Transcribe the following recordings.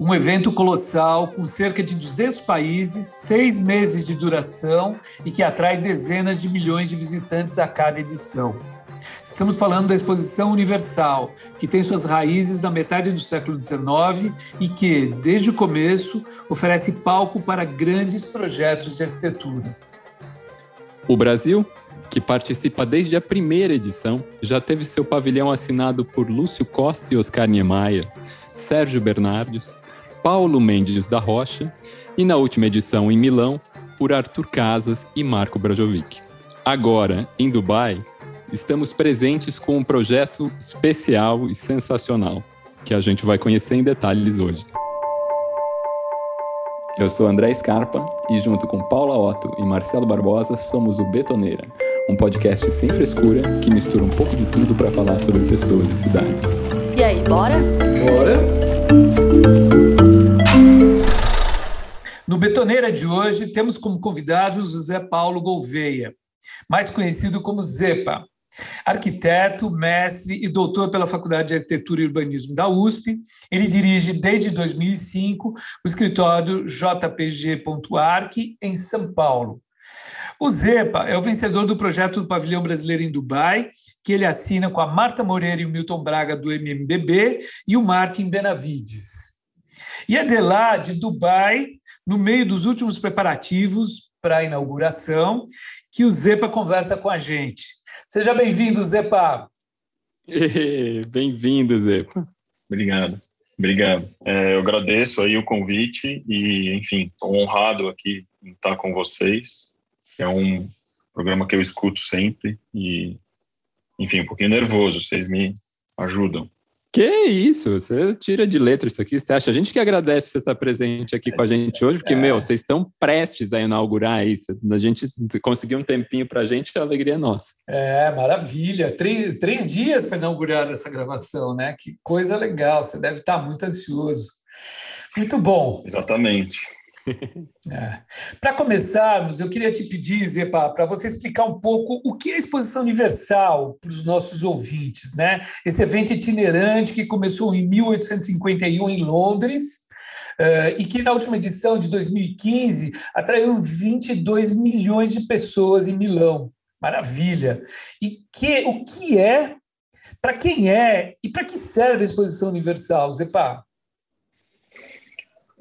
Um evento colossal com cerca de 200 países, seis meses de duração e que atrai dezenas de milhões de visitantes a cada edição. Estamos falando da Exposição Universal, que tem suas raízes na metade do século XIX e que, desde o começo, oferece palco para grandes projetos de arquitetura. O Brasil, que participa desde a primeira edição, já teve seu pavilhão assinado por Lúcio Costa e Oscar Niemeyer, Sérgio Bernardes, Paulo Mendes da Rocha e, na última edição em Milão, por Arthur Casas e Marco Brajovic. Agora, em Dubai, estamos presentes com um projeto especial e sensacional, que a gente vai conhecer em detalhes hoje. Eu sou André Scarpa e, junto com Paula Otto e Marcelo Barbosa, somos o Betoneira, um podcast sem frescura que mistura um pouco de tudo para falar sobre pessoas e cidades. E aí, bora? Bora! No Betoneira de hoje, temos como convidado José Paulo Gouveia, mais conhecido como Zepa. Arquiteto, mestre e doutor pela Faculdade de Arquitetura e Urbanismo da USP, ele dirige desde 2005 o escritório jpg.arc em São Paulo. O Zepa é o vencedor do projeto do Pavilhão Brasileiro em Dubai, que ele assina com a Marta Moreira e o Milton Braga do MMBB e o Martin Benavides. E é de lá, de Dubai, no meio dos últimos preparativos para a inauguração, que o Zepa conversa com a gente. Seja bem-vindo, Zepa. Bem-vindo, Zepa. Obrigado. Obrigado. É, eu agradeço aí o convite e, enfim, estou honrado aqui em estar com vocês. É um programa que eu escuto sempre e, enfim, um pouquinho nervoso. Vocês me ajudam. Que isso, você tira de letra isso aqui, você acha? A gente que agradece você estar presente aqui com a gente hoje, porque, é. meu, vocês estão prestes a inaugurar isso. A gente conseguir um tempinho para a gente, a alegria é nossa. É, maravilha. Três, três dias para inaugurar essa gravação, né? Que coisa legal, você deve estar muito ansioso. Muito bom. Exatamente. É. Para começarmos, eu queria te pedir, Zepa, para você explicar um pouco o que é a Exposição Universal para os nossos ouvintes, né? Esse evento itinerante que começou em 1851 em Londres uh, e que na última edição de 2015 atraiu 22 milhões de pessoas em Milão. Maravilha! E que, o que é, para quem é e para que serve a Exposição Universal, Zepa?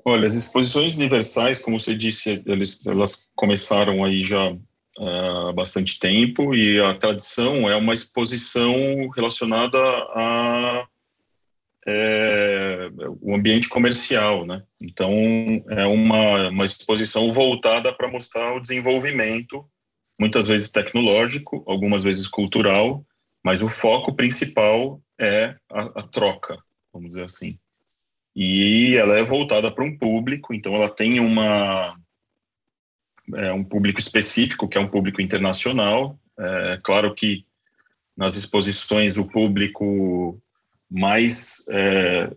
Olha, as exposições universais, como você disse, eles, elas começaram aí já ah, há bastante tempo e a tradição é uma exposição relacionada a é, o ambiente comercial, né? Então é uma, uma exposição voltada para mostrar o desenvolvimento, muitas vezes tecnológico, algumas vezes cultural, mas o foco principal é a, a troca, vamos dizer assim e ela é voltada para um público, então ela tem uma é, um público específico, que é um público internacional. É, claro que nas exposições o público mais é,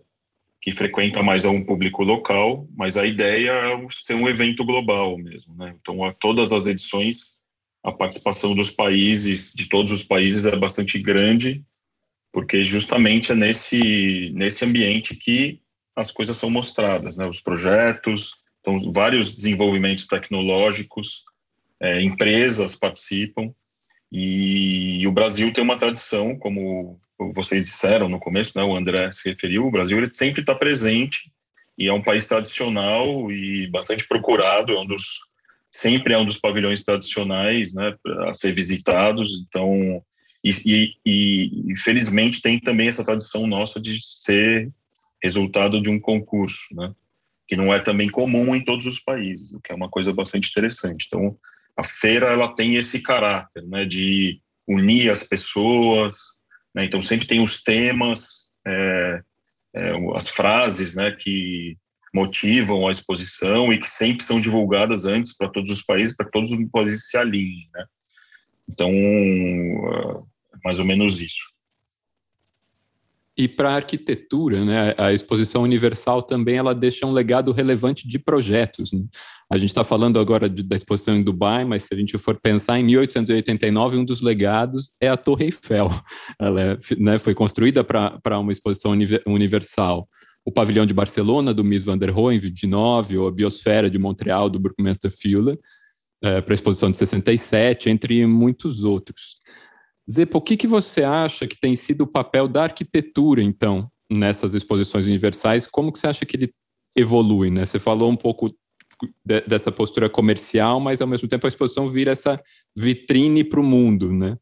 que frequenta mais é um público local, mas a ideia é ser um evento global mesmo, né? Então, a todas as edições, a participação dos países, de todos os países, é bastante grande, porque justamente é nesse, nesse ambiente que as coisas são mostradas, né? Os projetos, então vários desenvolvimentos tecnológicos, é, empresas participam e, e, o Brasil tem uma tradição, como vocês disseram no começo, né? O André se referiu, o Brasil ele sempre está presente e é um país tradicional e bastante procurado, é um dos sempre é um dos pavilhões tradicionais, né? A ser visitados, então e, e, e, felizmente tem também essa tradição nossa de ser resultado de um concurso, né? que não é também comum em todos os países, o que é uma coisa bastante interessante. Então, a feira ela tem esse caráter, né, de unir as pessoas, né? Então sempre tem os temas, é, é, as frases, né, que motivam a exposição e que sempre são divulgadas antes para todos os países, para todos os países se alinhem, né? Então, é mais ou menos isso. E para a arquitetura, né, a exposição universal também ela deixa um legado relevante de projetos. Né? A gente está falando agora de, da exposição em Dubai, mas se a gente for pensar em 1889, um dos legados é a Torre Eiffel. Ela é, né, foi construída para uma exposição universal. o pavilhão de Barcelona, do Mies van der Rohe, de 9, ou a Biosfera de Montreal, do Burkmaster Fuller, é, para a exposição de 67, entre muitos outros. Zepa, o que, que você acha que tem sido o papel da arquitetura, então, nessas exposições universais? Como que você acha que ele evolui? Né? Você falou um pouco de, dessa postura comercial, mas ao mesmo tempo a exposição vira essa vitrine para o mundo, né?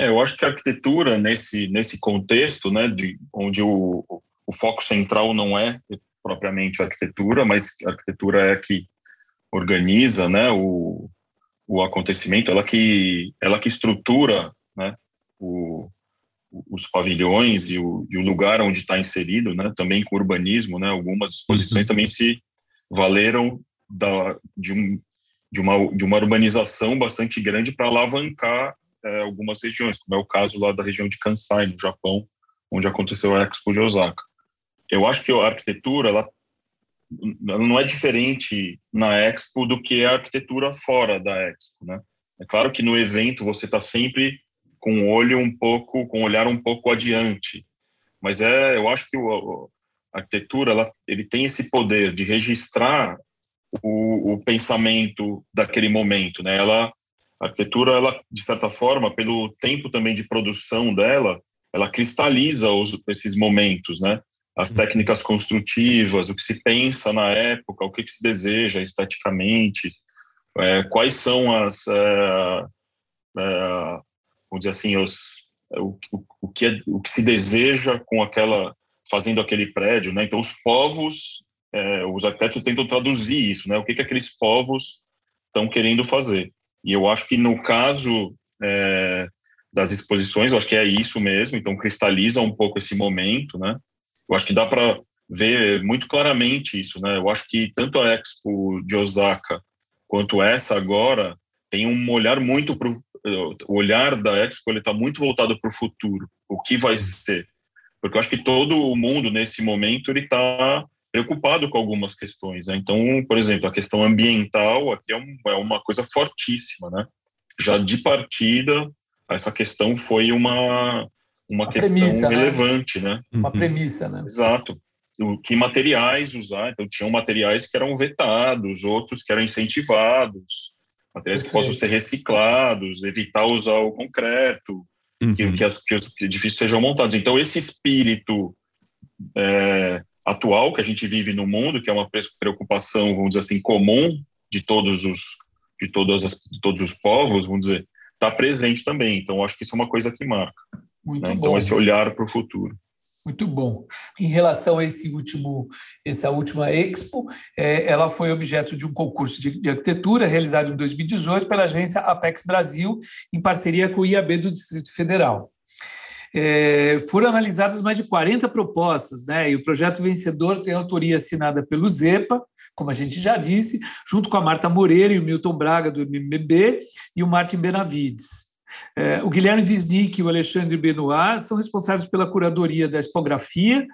É, eu acho que a arquitetura nesse nesse contexto, né, de onde o, o foco central não é propriamente a arquitetura, mas a arquitetura é que organiza, né, o, o acontecimento, ela que ela que estrutura, né, o, os pavilhões e o, e o lugar onde está inserido, né, também com urbanismo, né, algumas exposições uhum. também se valeram da, de, um, de, uma, de uma urbanização bastante grande para alavancar é, algumas regiões, como é o caso lá da região de Kansai, no Japão, onde aconteceu a Expo de Osaka. Eu acho que a arquitetura ela, não é diferente na Expo do que a arquitetura fora da Expo, né? É claro que no evento você está sempre com o olho um pouco, com o olhar um pouco adiante, mas é, eu acho que o, a arquitetura ela, ele tem esse poder de registrar o, o pensamento daquele momento, né? Ela a arquitetura, ela, de certa forma, pelo tempo também de produção dela, ela cristaliza os, esses momentos, né? As técnicas construtivas, o que se pensa na época, o que, que se deseja esteticamente, é, quais são as, é, é, vamos dizer assim, os, o, o, o, que é, o que se deseja com aquela, fazendo aquele prédio, né? Então, os povos, é, os arquitetos tentam traduzir isso, né? O que, que aqueles povos estão querendo fazer. E eu acho que no caso é, das exposições, eu acho que é isso mesmo, então cristaliza um pouco esse momento, né? Eu acho que dá para ver muito claramente isso, né? Eu acho que tanto a Expo de Osaka quanto essa agora tem um olhar muito para o olhar da Expo ele está muito voltado para o futuro, o que vai ser, porque eu acho que todo o mundo nesse momento ele está preocupado com algumas questões. Né? Então, por exemplo, a questão ambiental aqui é, um, é, uma coisa fortíssima, né? Já de partida, essa questão foi uma, uma, questão premissa, né? relevante, né? né? Uma premissa, né? Exato. O, que materiais usar? Então, tinham materiais que eram vetados, outros que eram incentivados, materiais Perfeito. que possam ser reciclados, evitar usar o concreto, uhum. que, que, as, que os edifícios sejam montados. Então, esse espírito é, atual que a gente vive no mundo, que é uma preocupação, vamos dizer assim, comum de todos os de todas as, de todos os povos, vamos dizer, está presente também. Então, acho que isso é uma coisa que marca. Muito né? Então, bom. Então, esse olhar para o futuro. Muito bom. Em relação a esse último, essa última Expo, é, ela foi objeto de um concurso de, de, arquitetura realizado em 2018 pela agência Apex Brasil, em parceria com o IAB do Distrito Federal. É, foram analisadas mais de 40 propostas, né? E o projeto vencedor tem autoria assinada pelo ZEPA, como a gente já disse, junto com a Marta Moreira e o Milton Braga, do MMB, e o Martin Benavides. É, o Guilherme Wisnik e o Alexandre Benoit são responsáveis pela curadoria da expografia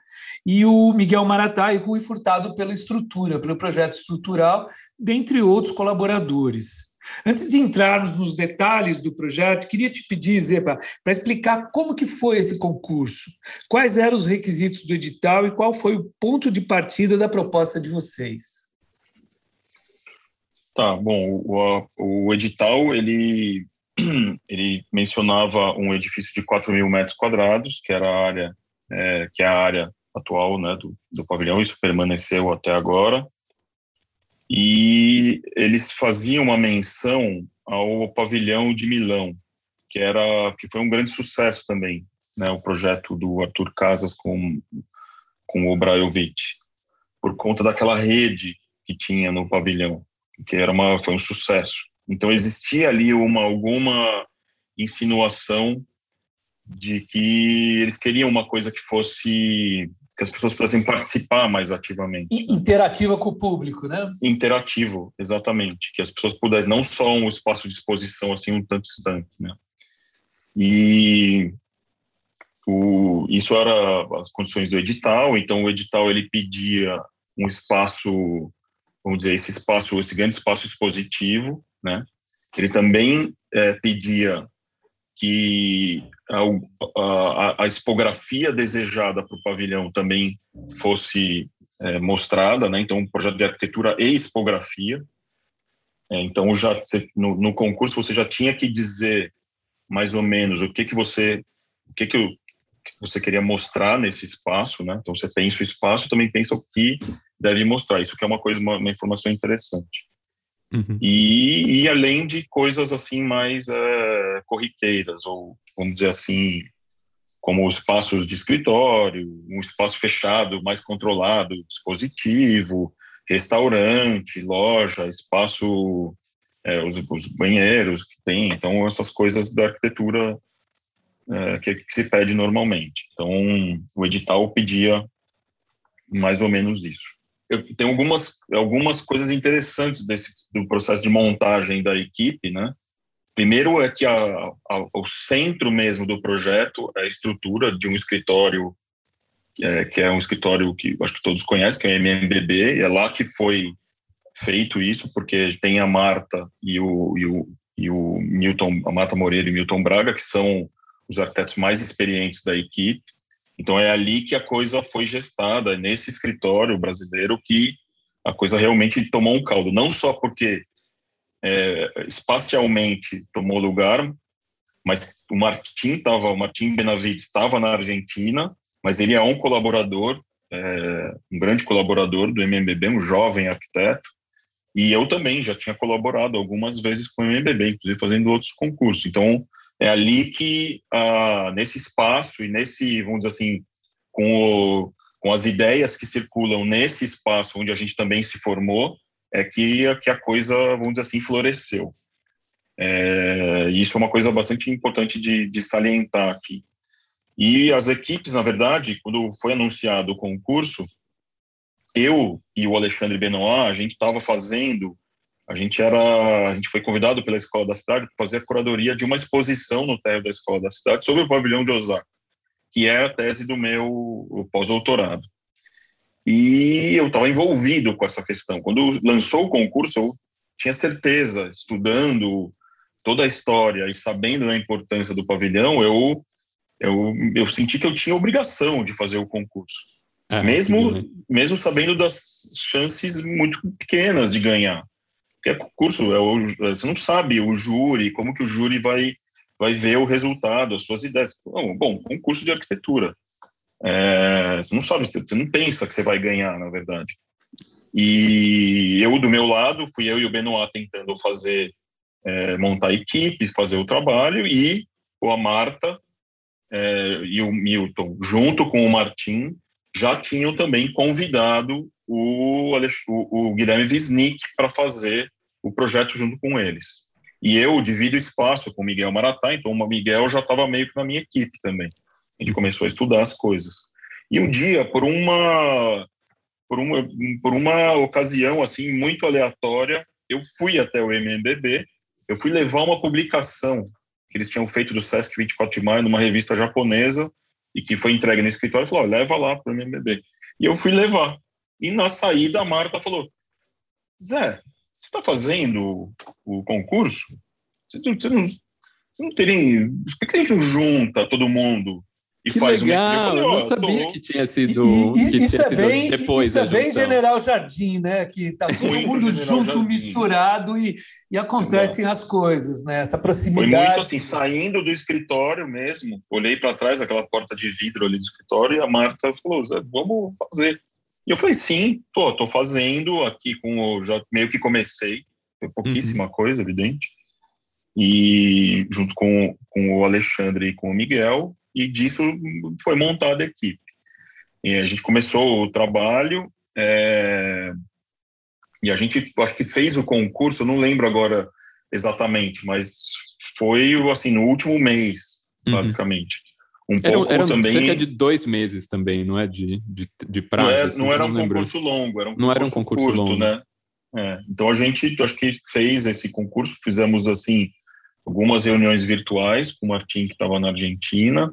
e o Miguel Maratá e Rui Furtado pela estrutura, pelo projeto estrutural, dentre outros colaboradores. Antes de entrarmos nos detalhes do projeto, queria te pedir, Zeba, para explicar como que foi esse concurso, quais eram os requisitos do edital e qual foi o ponto de partida da proposta de vocês. Tá, bom, o, o edital, ele, ele mencionava um edifício de 4 mil metros quadrados, que era a área, é, que é a área atual né, do, do pavilhão, isso permaneceu até agora, e eles faziam uma menção ao pavilhão de Milão, que era que foi um grande sucesso também, né, o projeto do Arthur Casas com com o Brajovic, por conta daquela rede que tinha no pavilhão, que era uma foi um sucesso. Então existia ali uma alguma insinuação de que eles queriam uma coisa que fosse que as pessoas pudessem participar mais ativamente. Interativa com o público, né? Interativo, exatamente. Que as pessoas pudessem, não só um espaço de exposição assim um tanto distante, né? E o, isso era as condições do edital, então o edital ele pedia um espaço, vamos dizer, esse espaço, esse grande espaço expositivo, né? Ele também é, pedia que a, a, a expografia desejada para o pavilhão também fosse é, mostrada, né? Então, um projeto de arquitetura e expografia. É, então, já no, no, concurso você já tinha que dizer mais ou menos o que que você, o que que, eu, que você queria mostrar nesse espaço, né? Então, você pensa o espaço, também pensa o que deve mostrar. Isso que é uma coisa, uma, uma informação interessante. Uhum. E, e, além de coisas assim mais é, corriqueiras, ou vamos dizer assim, como espaços de escritório, um espaço fechado, mais controlado, dispositivo, restaurante, loja, espaço, é, os, os, banheiros que tem, então essas coisas da arquitetura é, que, que, se pede normalmente. Então, o edital pedia mais ou menos isso. Tenho algumas, algumas coisas interessantes desse, do processo de montagem da equipe, né? Primeiro é que a, a, o centro mesmo do projeto é a estrutura de um escritório, é, que é um escritório que acho que todos conhecem, que é o MMBB, e é lá que foi feito isso, porque tem a Marta e o, e o, e o Milton, a Marta Moreira e Milton Braga, que são os arquitetos mais experientes da equipe. Então é ali que a coisa foi gestada, nesse escritório brasileiro, que a coisa realmente tomou um caldo. Não só porque é, espacialmente tomou lugar, mas o Martim estava, o Martim Benavides estava na Argentina, mas ele é um colaborador, é, um grande colaborador do MMBB, um jovem arquiteto, e eu também já tinha colaborado algumas vezes com o MMBB, inclusive fazendo outros concursos. Então, é ali que, ah, nesse espaço e nesse, vamos dizer assim, com, o, com as ideias que circulam nesse espaço onde a gente também se formou, é que, que a coisa, vamos dizer assim, floresceu. É, isso é uma coisa bastante importante de, de salientar aqui. E as equipes, na verdade, quando foi anunciado o concurso, eu e o Alexandre Benoit, a gente estava fazendo, a gente era, a gente foi convidado pela Escola da Cidade para fazer a curadoria de uma exposição no térreo da Escola da Cidade sobre o pavilhão de Osaka, que é a tese do meu pós-doutorado. E eu estava envolvido com essa questão. Quando lançou o concurso, eu tinha certeza, estudando toda a história e sabendo da importância do pavilhão, eu, eu, eu senti que eu tinha obrigação de fazer o concurso. É, mesmo, mesmo sabendo das chances muito pequenas de ganhar. Porque é concurso, é o, você não sabe o júri, como que o júri vai, vai ver o resultado, as suas ideias. Bom, bom concurso de arquitetura. É, você não sabe, você não pensa que você vai ganhar, na verdade. E eu, do meu lado, fui eu e o Benoit tentando fazer, é, montar a equipe, fazer o trabalho, e a Marta é, e o Milton, junto com o Martim, já tinham também convidado o, o, o Guilherme Wisnik para fazer o projeto junto com eles. E eu divido espaço com o Miguel Maratá, então o Miguel já estava meio que na minha equipe também. A gente começou a estudar as coisas. E um dia, por uma por uma, por uma ocasião assim muito aleatória, eu fui até o MMBB, eu fui levar uma publicação que eles tinham feito do Sesc 24 de maio numa revista japonesa e que foi entregue no escritório falou, leva lá para o MMBB. E eu fui levar. E na saída a Marta falou, Zé, você está fazendo o concurso? Você não, você não, você não teria... Por que a gente não junta todo mundo e que faz legal, um... eu, falei, oh, eu não sabia tô... que tinha sido, e, e, que isso tinha é sido bem, depois isso é bem General Jardim, né? Que está todo muito mundo junto, Jardim. misturado e, e acontecem Exato. as coisas, né? Essa proximidade. Foi muito assim, saindo do escritório mesmo, olhei para trás, aquela porta de vidro ali do escritório, e a Marta falou, Zé, vamos fazer. E eu falei, sim, tô, tô fazendo aqui com o... Já meio que comecei, foi pouquíssima uhum. coisa, evidente. E junto com, com o Alexandre e com o Miguel, e disso foi montada a equipe. E a gente começou o trabalho, é, e a gente, acho que fez o concurso, não lembro agora exatamente, mas foi assim no último mês, uhum. basicamente. Um era, pouco era também. Cerca de dois meses também, não é de, de, de prazo. Não, é, assim, não era um concurso longo, era um não era um concurso curto, longo. né? É, então a gente, acho que fez esse concurso, fizemos assim algumas reuniões virtuais com o Martim que estava na Argentina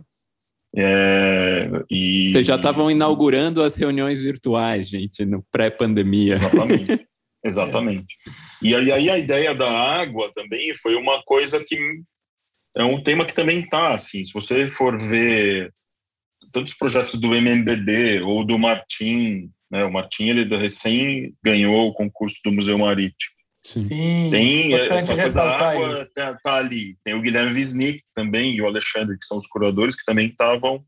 é, e... Vocês já estavam inaugurando as reuniões virtuais, gente, no pré-pandemia. Exatamente. Exatamente. E aí, aí, a ideia da água também foi uma coisa que é um tema que também está, assim, se você for ver tantos projetos do MMBD ou do Martim, né, o Martim, ele recém ganhou o concurso do Museu Marítimo. Sim, tem essa coisa da água tá, tá, ali. Tem o Guilherme Wisnik também e o Alexandre, que são os curadores, que também estavam,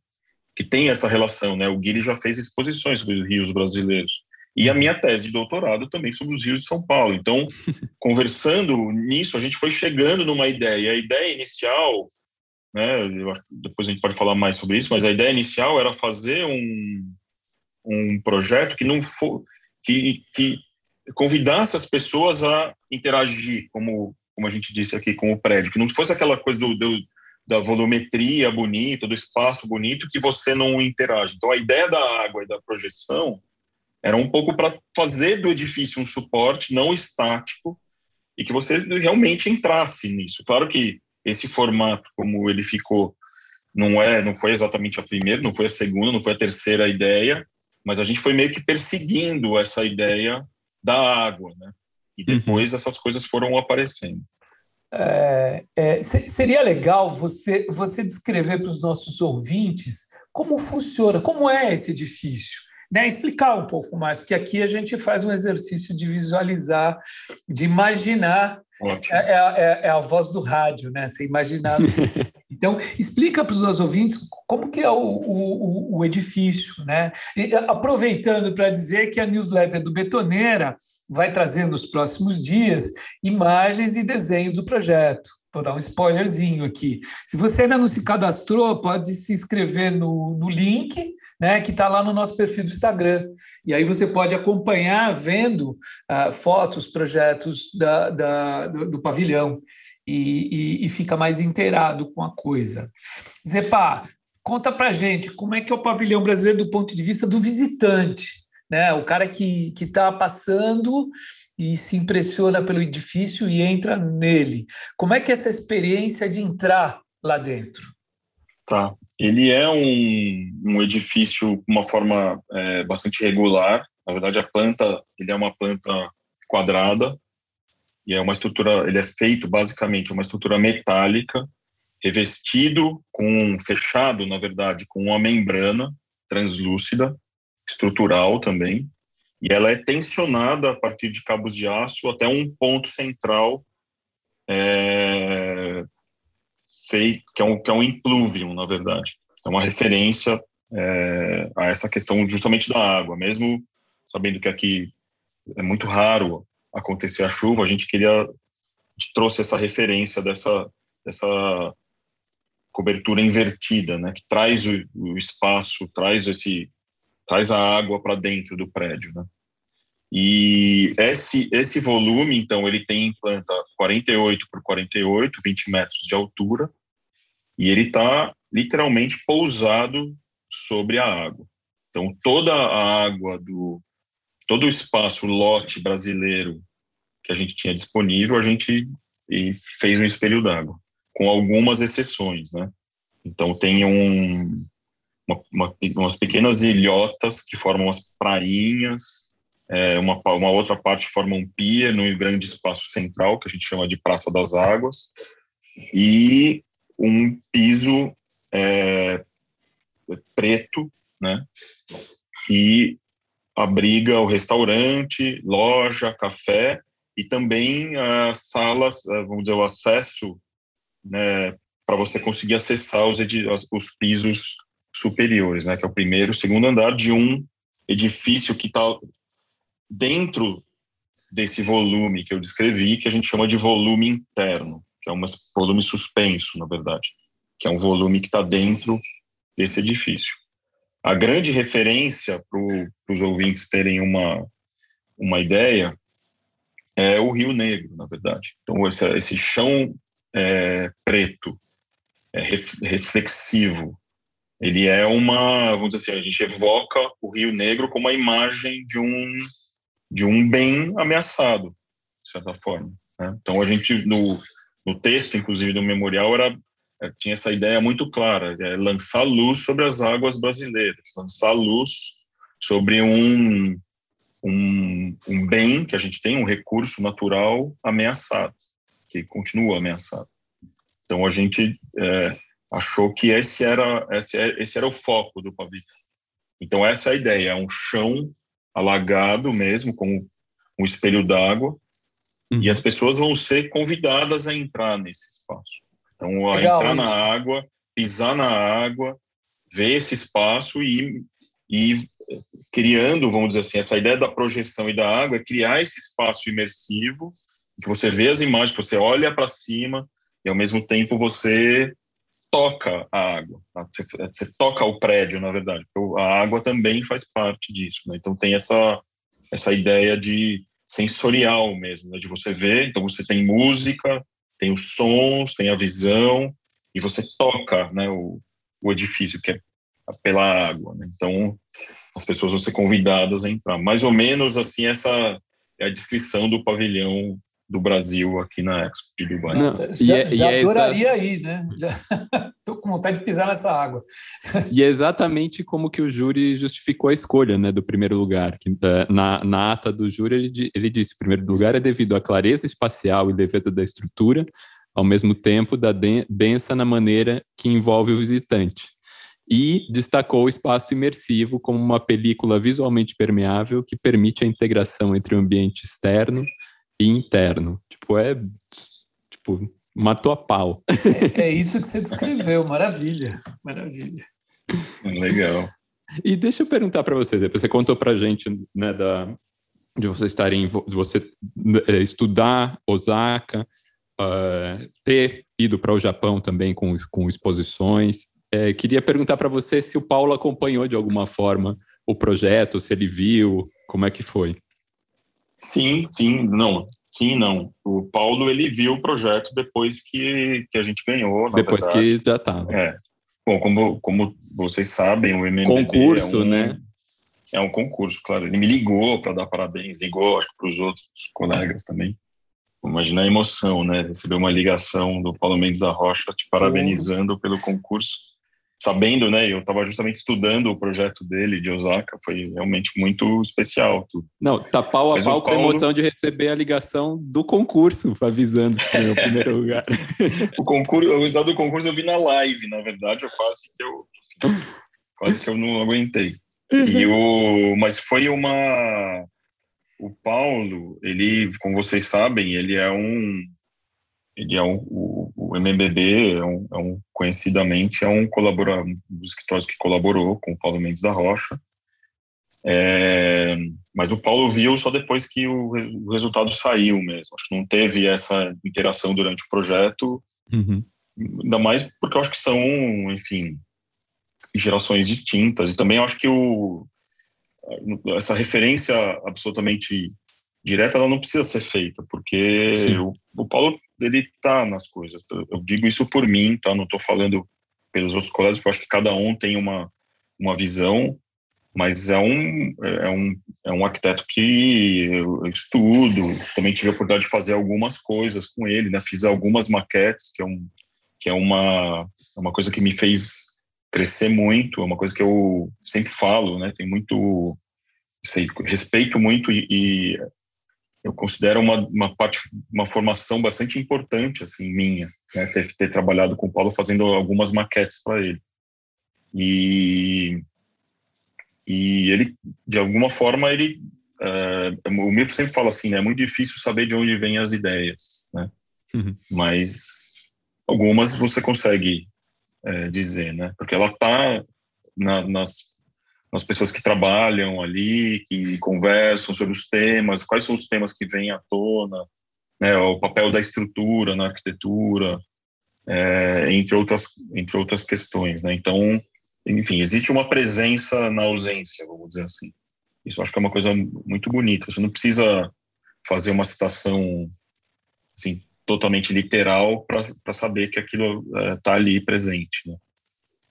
que tem essa relação, né? O Guilherme já fez exposições sobre os rios brasileiros. E a minha tese de doutorado também sobre os rios de São Paulo. Então, conversando nisso, a gente foi chegando numa ideia. A ideia inicial, né, depois a gente pode falar mais sobre isso, mas a ideia inicial era fazer um, um projeto que não for, que, que convidasse as pessoas a interagir, como, como a gente disse aqui, com o prédio, que não fosse aquela coisa do, do da volumetria bonita, do espaço bonito, que você não interage. Então, a ideia da água e da projeção era um pouco para fazer do edifício um suporte não estático e que você realmente entrasse nisso. Claro que esse formato, como ele ficou, não é, não foi exatamente a primeira, não foi a segunda, não foi a terceira ideia, mas a gente foi meio que perseguindo essa ideia da água, né? E uhum. depois uhum. essas coisas foram aparecendo. É, é, seria legal você, você descrever para os nossos ouvintes como funciona, como é esse edifício né, explicar um pouco mais, porque aqui a gente faz um exercício de visualizar, de imaginar. É, é, é, é, a voz do rádio, né? Você imaginar. então, explica para os nossos ouvintes como que é o, o, o edifício, né? E, aproveitando para dizer que a newsletter do Betoneira vai trazer nos próximos dias imagens e desenhos do projeto. Vou dar um spoilerzinho aqui. Se você ainda não se cadastrou, pode se inscrever no, no link né, que está lá no nosso perfil do Instagram. E aí você pode acompanhar vendo uh, fotos, projetos da, da do, do, pavilhão e, e, e, fica mais inteirado com a coisa. Zepa, conta para gente como é que é o pavilhão brasileiro do ponto de vista do visitante, né? O cara que está passando e se impressiona pelo edifício e entra nele. Como é que é essa experiência de entrar lá dentro? Tá. Ele é um, um edifício com uma forma é, bastante regular. Na verdade, a planta ele é uma planta quadrada e é uma estrutura. Ele é feito basicamente uma estrutura metálica revestido com fechado, na verdade, com uma membrana translúcida estrutural também e ela é tensionada a partir de cabos de aço até um ponto central é, feito, que é um, que é um impluvium, na verdade. É uma referência é, a essa questão justamente da água. Mesmo sabendo que aqui é muito raro acontecer a chuva, a gente queria, a gente trouxe essa referência dessa, dessa cobertura invertida, né, que traz o, o espaço, traz esse, traz a água para dentro do prédio, né. E esse, esse volume, então, ele tem em planta 48 por 48, 20 metros de altura, e ele está literalmente pousado sobre a água. Então, toda a água do todo o espaço, o lote brasileiro que a gente tinha disponível, a gente fez um espelho d'água, com algumas exceções, né? Então, tem um, uma, uma, umas pequenas ilhotas que formam as prainhas, é, uma, uma outra parte forma um pier no grande espaço central, que a gente chama de Praça das Águas, e um piso é, preto, né? Que abriga o restaurante, loja, café e também as salas, eh, vamos dizer, o acesso, né, para você conseguir acessar os, os pisos superiores, né, que é o primeiro, segundo andar de um edifício que está dentro desse volume que eu descrevi, que a gente chama de volume interno que é um volume suspenso, na verdade, que é um volume que está dentro desse edifício. A grande referência para os ouvintes terem uma, uma ideia é o Rio Negro, na verdade. Então, esse, esse chão é, preto, é, reflexivo, ele é uma, vamos dizer assim, a gente evoca o Rio Negro como a imagem de um, de um bem ameaçado, de certa forma. Né? Então, a gente, no, no texto, inclusive, do memorial, era, eh, tinha essa ideia muito clara, é lançar luz sobre as águas brasileiras, lançar luz sobre um, um, um bem que a gente tem, um recurso natural ameaçado, que continua ameaçado. Então a gente é, achou que esse era esse, esse era o foco do pavilhão. Então essa é a ideia, é um chão alagado mesmo com um espelho d'água uhum. e as pessoas vão ser convidadas a entrar nesse espaço. Então a Legal, entrar isso. na água, pisar na água, ver esse espaço e, e criando, vamos dizer assim, essa ideia da projeção e da água é criar esse espaço imersivo que você vê as imagens, você olha para cima e ao mesmo tempo você toca a água, tá? você, você, toca o prédio, na verdade, a água também faz parte disso, né? então tem essa essa ideia de sensorial mesmo, né? de você ver, então você tem música, tem os sons, tem a visão e você toca, né, o, o edifício que é pela água, né? então as pessoas vão ser convidadas a entrar, mais ou menos assim essa é a descrição do pavilhão do Brasil aqui na Expo de Dubai. Não, já, é, já é adoraria essa... ir, né? Estou com vontade de pisar nessa água. E é exatamente como que o júri justificou a escolha né, do primeiro lugar. Que, é, na, na ata do júri, ele, ele disse: o primeiro lugar é devido à clareza espacial e defesa da estrutura, ao mesmo tempo da densa na maneira que envolve o visitante. E destacou o espaço imersivo como uma película visualmente permeável que permite a integração entre o ambiente externo e interno. Tipo, é. Tipo, matou a pau. É, é isso que você descreveu, maravilha, maravilha. Legal. E deixa eu perguntar para vocês, você contou para gente, né, da, de você estarem, de você é, estudar Osaka, uh, ter ido para o Japão também com, com exposições. É, queria perguntar para você se o Paulo acompanhou de alguma forma o projeto, se ele viu, como é que foi? Sim, sim, não, sim, não. O Paulo ele viu o projeto depois que, que a gente ganhou. depois verdade. que já estava. É. Bom, como, como vocês sabem, o MMBB concurso, é um, né? É um concurso, claro. Ele me ligou para dar parabéns, ligou, acho para os outros colegas também. Imagina a emoção, né? Receber uma ligação do Paulo Mendes da Rocha te parabenizando uhum. pelo concurso sabendo, né? Eu estava justamente estudando o projeto dele de Osaka, foi realmente muito especial. Tudo. Não, tá pau a Mas pau com Paulo... a emoção de receber a ligação do concurso, avisando que foi o primeiro lugar. o concurso, o resultado do concurso eu vi na live, na verdade, eu quase que eu quase que eu não aguentei. E o, mas foi uma o Paulo, ele, como vocês sabem, ele é um ele é um, o, o MBB é um, é um, conhecidamente é um colaborador um dos escritórios que colaborou com o Paulo Mendes da Rocha. É, mas o Paulo viu só depois que o, o, resultado saiu mesmo. Acho que não teve essa interação durante o projeto. Uhum. ainda mais porque eu acho que são enfim gerações distintas. E também acho que o essa referência absolutamente direta ela não precisa ser feita porque o, o Paulo ele está nas coisas. Eu digo isso por mim, tá? Não estou falando pelos outros colegas, porque eu acho que cada um tem uma, uma visão, mas é um, é, um, é um arquiteto que eu estudo, também tive a oportunidade de fazer algumas coisas com ele, né? Fiz algumas maquetes, que é, um, que é uma, é uma coisa que me fez crescer muito, é uma coisa que eu sempre falo, né? Tem muito, sei, respeito muito e, e eu considero uma, uma parte, uma formação bastante importante, assim, minha, né? ter, ter trabalhado com o Paulo fazendo algumas maquetes para ele. E, e ele, de alguma forma, ele, uh, o Milton sempre fala assim, né? É muito difícil saber de onde vêm as ideias, né? Uhum. Mas algumas você consegue é, dizer, né? Porque ela está na, nas nas pessoas que trabalham ali, que conversam sobre os temas, quais são os temas que vêm à tona, né, o papel da estrutura na arquitetura, é, entre outras entre outras questões, né? Então, enfim, existe uma presença na ausência, vamos dizer assim. Isso acho que é uma coisa muito bonita. Você não precisa fazer uma citação assim totalmente literal para saber que aquilo está é, ali presente. Né?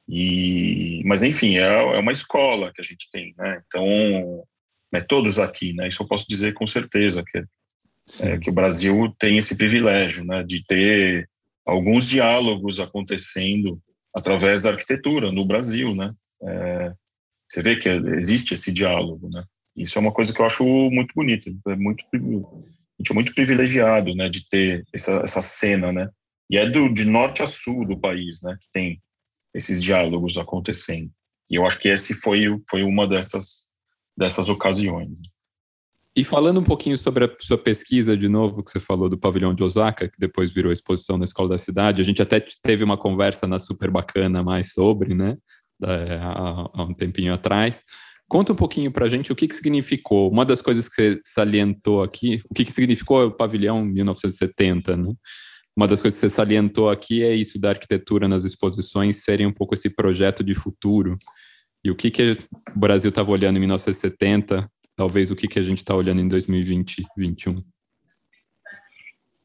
E, mas enfim, é, é uma escola que a gente tem, né? Então, né, todos aqui, né? Isso eu posso dizer com certeza que é, que o Brasil tem esse privilégio, né? De ter alguns diálogos acontecendo através da arquitetura no Brasil, né? É, você vê que existe esse diálogo, né? Isso é uma coisa que eu acho muito bonita, é muito a gente é muito privilegiado, né? De ter essa, essa cena, né? E é do, de norte a sul do país, né, que tem esses diálogos acontecendo. E eu acho que esse foi, foi uma dessas, dessas ocasiões. E falando um pouquinho sobre a sua pesquisa, de novo, que você falou do pavilhão de Osaka, que depois virou exposição na Escola da Cidade, a gente até teve uma conversa na Super Bacana mais sobre, né, há, há um tempinho atrás. Conta um pouquinho para a gente o que, que significou. Uma das coisas que você salientou aqui, o que, que significou o pavilhão 1970, né? Uma das coisas que você salientou aqui é isso da arquitetura nas exposições serem um pouco esse projeto de futuro. E o que, que o Brasil estava olhando em 1970 talvez o que, que a gente está olhando em 2020, 2021?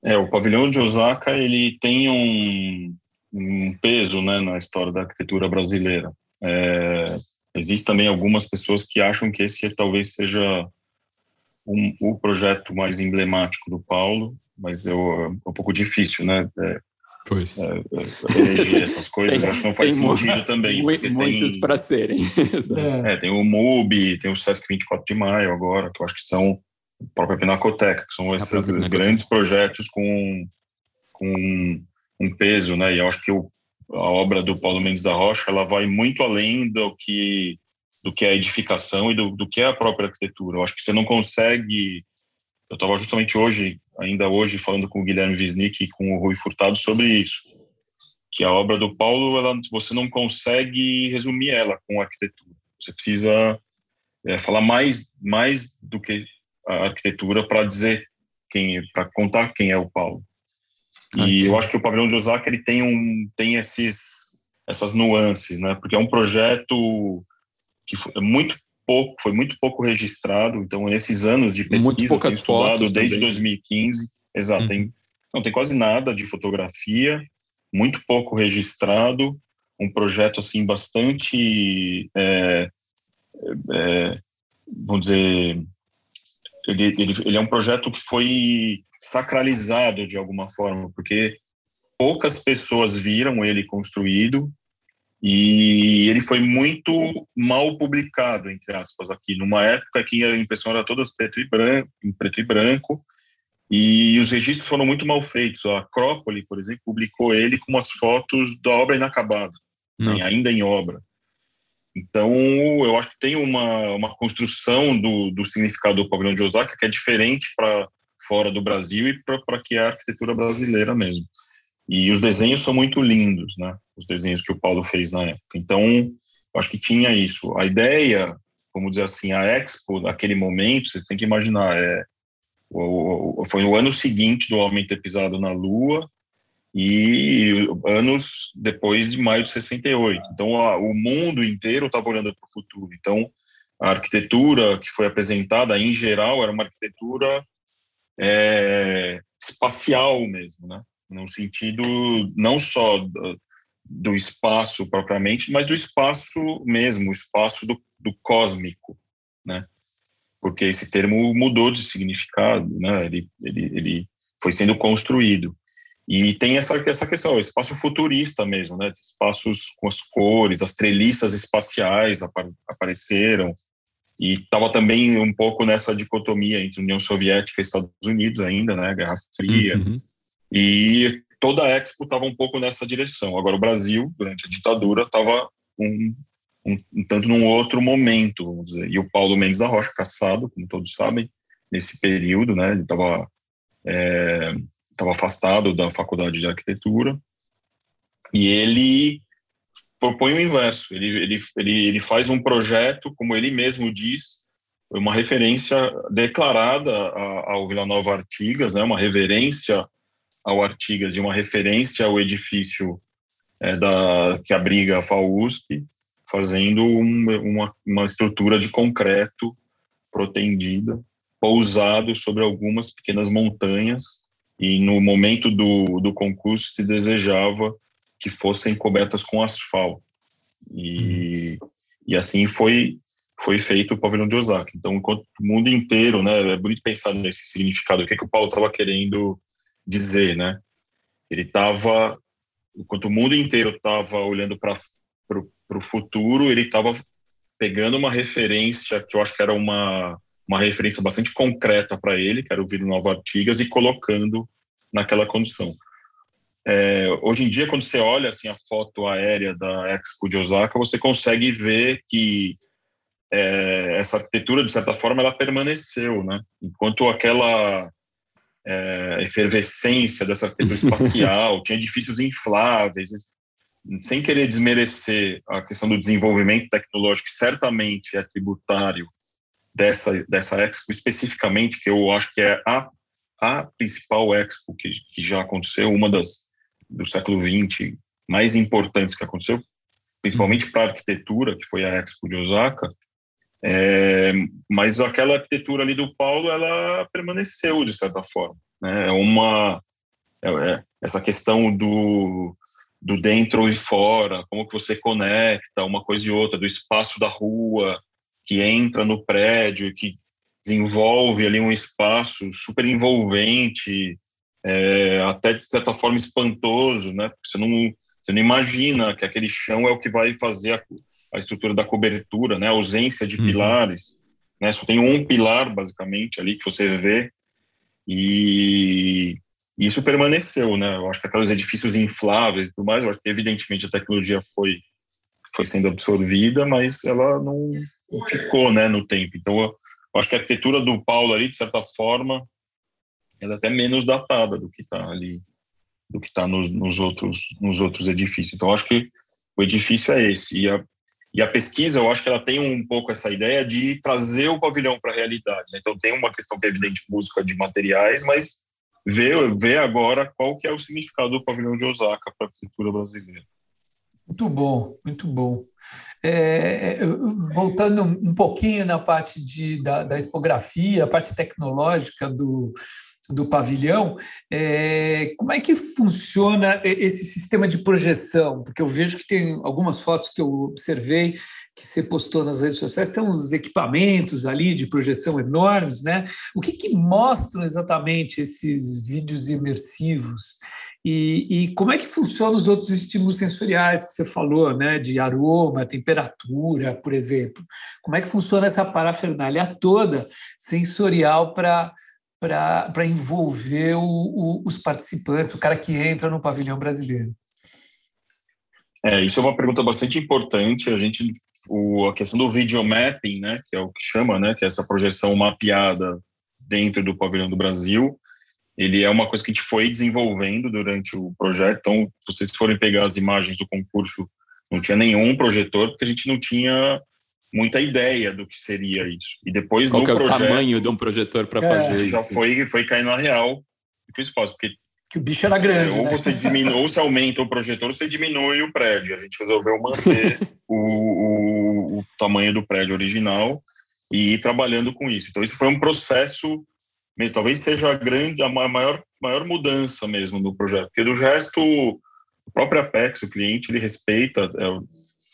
É, o pavilhão de Osaka ele tem um, um peso né, na história da arquitetura brasileira. É, Existem também algumas pessoas que acham que esse talvez seja um, o projeto mais emblemático do Paulo, mas eu, é um pouco difícil, né? É, Pois. É, eleger essas coisas, tem, acho que não faz sentido também. Muitos para serem. é. é, tem o MUBI, tem o Sesc 24 de Maio agora, que eu acho que são a própria Pinacoteca, que são esses grandes projetos com, com um peso, né? E eu acho que o, a obra do Paulo Mendes da Rocha, ela vai muito além do que do que é a edificação e do, do que é a própria arquitetura. Eu acho que você não consegue eu estava justamente hoje ainda hoje falando com o Guilherme Wisnik e com o Rui Furtado sobre isso, que a obra do Paulo, ela, você não consegue resumir ela com arquitetura. Você precisa é, falar mais, mais do que a arquitetura para dizer quem, para contar quem é o Paulo. E eu acho que o pavilhão de Osaka ele tem um, tem esses, essas nuances, né? Porque é um projeto que é muito pouco, foi muito pouco registrado. Então, nesses anos de pesquisa, muito poucas fotos desde também. 2015, exato, uhum. tem, não tem quase nada de fotografia, muito pouco registrado, um projeto assim bastante, é, é, vamos dizer, ele, ele, ele é um projeto que foi sacralizado de alguma forma, porque poucas pessoas viram ele construído e ele foi muito mal publicado, entre aspas, aqui, numa época que a impressão era toda preto e branco, em preto e branco, e os registros foram muito mal feitos. A Acrópole, por exemplo, publicou ele com as fotos da obra inacabada, né, ainda em obra. Então, eu acho que tem uma, uma construção do, do significado do pavilhão de Osaka que é diferente para fora do Brasil e para que é a arquitetura brasileira mesmo. E os desenhos são muito lindos, né? Os desenhos que o Paulo fez na época. Então, acho que tinha isso. A ideia, vamos dizer assim, a Expo, naquele momento, vocês têm que imaginar, é, o, o, foi no ano seguinte do homem ter pisado na Lua e anos depois de maio de 68. Então, a, o mundo inteiro estava olhando para o futuro. Então, a arquitetura que foi apresentada, em geral, era uma arquitetura é, espacial mesmo, né? No sentido não só do, do, espaço propriamente, mas do espaço mesmo, o espaço do, do cósmico, né? Porque esse termo mudou de significado, né? Ele, ele, ele foi sendo construído. E tem essa, essa questão, o espaço futurista mesmo, né? Espaços com as cores, as treliças espaciais apareceram, e estava também um pouco nessa dicotomia entre União Soviética e Estados Unidos ainda, né? Guerra Fria. Uhum. E toda a Expo estava um pouco nessa direção. Agora, o Brasil, durante a ditadura, estava um, um, um, tanto num outro momento, vamos dizer. E o Paulo Mendes da Rocha, caçado, como todos sabem, nesse período, né, ele estava é, tava afastado da faculdade de arquitetura, e ele propõe o inverso. Ele, ele, ele, ele faz um projeto, como ele mesmo diz, uma referência declarada ao Vila Nova Artigas, né, uma reverência ao Artigas e uma referência ao edifício é, da, que abriga a FAUSP, fazendo um, uma, uma estrutura de concreto protendida, pousado sobre algumas pequenas montanhas, e no momento do, do concurso se desejava que fossem cobertas com asfalto. E, e assim foi foi feito o pavilhão de Osaka. Então, enquanto o mundo inteiro, né, é bonito pensar nesse significado, o que, é que o Paulo estava querendo dizer, né? Ele estava, enquanto o mundo inteiro estava olhando para o futuro, ele estava pegando uma referência que eu acho que era uma, uma referência bastante concreta para ele, que era o Vila Nova Artigas, e colocando naquela condição. é, hoje em dia, quando você olha assim, a foto aérea da Expo de Osaka, você consegue ver que é, essa arquitetura, de certa forma, ela permaneceu, né? Enquanto aquela é, efervescência dessa arquitetura espacial, tinha edifícios infláveis, sem querer desmerecer a questão do desenvolvimento tecnológico, que certamente é tributário dessa, dessa Expo especificamente, que eu acho que é a, a principal Expo que, que já aconteceu, uma das do século XX mais importantes que aconteceu, principalmente para a arquitetura, que foi a Expo de Osaka, é, mas aquela arquitetura ali do Paulo, ela permaneceu de certa forma. Né? É uma é, é, essa questão do, do dentro e fora, como que você conecta uma coisa e outra, do espaço da rua que entra no prédio, que desenvolve ali um espaço super envolvente, é, até de certa forma espantoso, né? Você não, você não imagina que aquele chão é o que vai fazer a, a estrutura da cobertura, né? A ausência de uhum. pilares, né? Só tem um pilar basicamente ali que você vê e isso permaneceu, né? Eu acho que aqueles edifícios infláveis e tudo mais, eu acho que evidentemente a tecnologia foi foi sendo absorvida, mas ela não ficou, né, no tempo. Então, eu, eu acho que a arquitetura do Paulo ali, de certa forma, ela é até menos datada do que está ali, do que está nos, nos, outros, nos outros edifícios. Então, acho que o edifício é esse. E a, e a pesquisa, eu acho que ela tem um pouco essa ideia de trazer o pavilhão para a realidade. Né? Então, tem uma questão que é evidente, busca de materiais, mas ver, ver agora qual que é o significado do pavilhão de Osaka para a arquitetura brasileira. Muito bom, muito bom. É, voltando um pouquinho na parte de, da, da expografia, a parte tecnológica do, do pavilhão, é, como é que funciona esse sistema de projeção? Porque eu vejo que tem algumas fotos que eu observei que você postou nas redes sociais, tem uns equipamentos ali de projeção enormes, né? O que, que mostram exatamente esses vídeos imersivos? E, e, como é que funcionam os outros estímulos sensoriais que você falou, né? De aroma, temperatura, por exemplo. Como é que funciona essa parafernália toda sensorial para para envolver o, o, os participantes, o cara que entra no pavilhão brasileiro? É, isso é uma pergunta bastante importante. A gente, o, a questão do video mapping, né, que é o que chama, né, que é essa projeção mapeada dentro do pavilhão do Brasil, ele é uma coisa que a gente foi desenvolvendo durante o projeto. Então, se vocês forem pegar as imagens do concurso, não tinha nenhum projetor, porque a gente não tinha muita ideia do que seria isso. E depois Qual no é projeto, o tamanho de um projetor para é, fazer já isso? foi foi caindo na real o espaço, porque que o bicho era grande. Ou né? você diminui, ou você aumenta o projetor, ou você diminui o prédio. A gente resolveu manter o, o, o, tamanho do prédio original e ir trabalhando com isso. Então, isso foi um processo, mesmo, talvez seja a grande, a maior, maior mudança mesmo do projeto. Porque do resto, o próprio Apex, o cliente, ele respeita, é,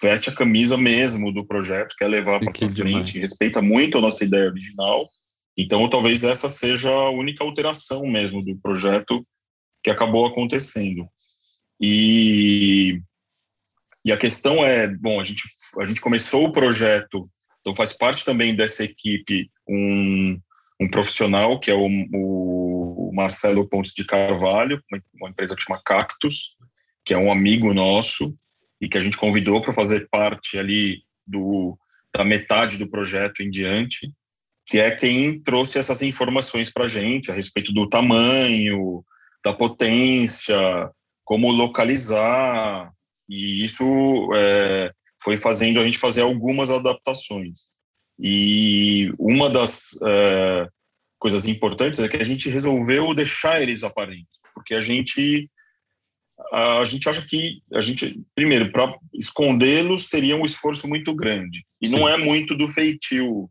veste a camisa mesmo do projeto, quer levar para frente, demais. respeita muito a nossa ideia original. Então, talvez essa seja a única alteração mesmo do projeto que acabou acontecendo. E, e a questão é, bom, a gente, a gente começou o projeto, então faz parte também dessa equipe um, um profissional, que é o, o Marcelo Pontes de Carvalho, uma, uma empresa que chama Cactus, que é um amigo nosso, e que a gente convidou para fazer parte ali do, da metade do projeto em diante, que é quem trouxe essas informações para a gente a respeito do tamanho, da potência, como localizar, e isso é, foi fazendo a gente fazer algumas adaptações. E uma das é, coisas importantes é que a gente resolveu deixar eles aparentes, porque a gente a gente acha que a gente primeiro para escondê-los seria um esforço muito grande e Sim. não é muito do feitio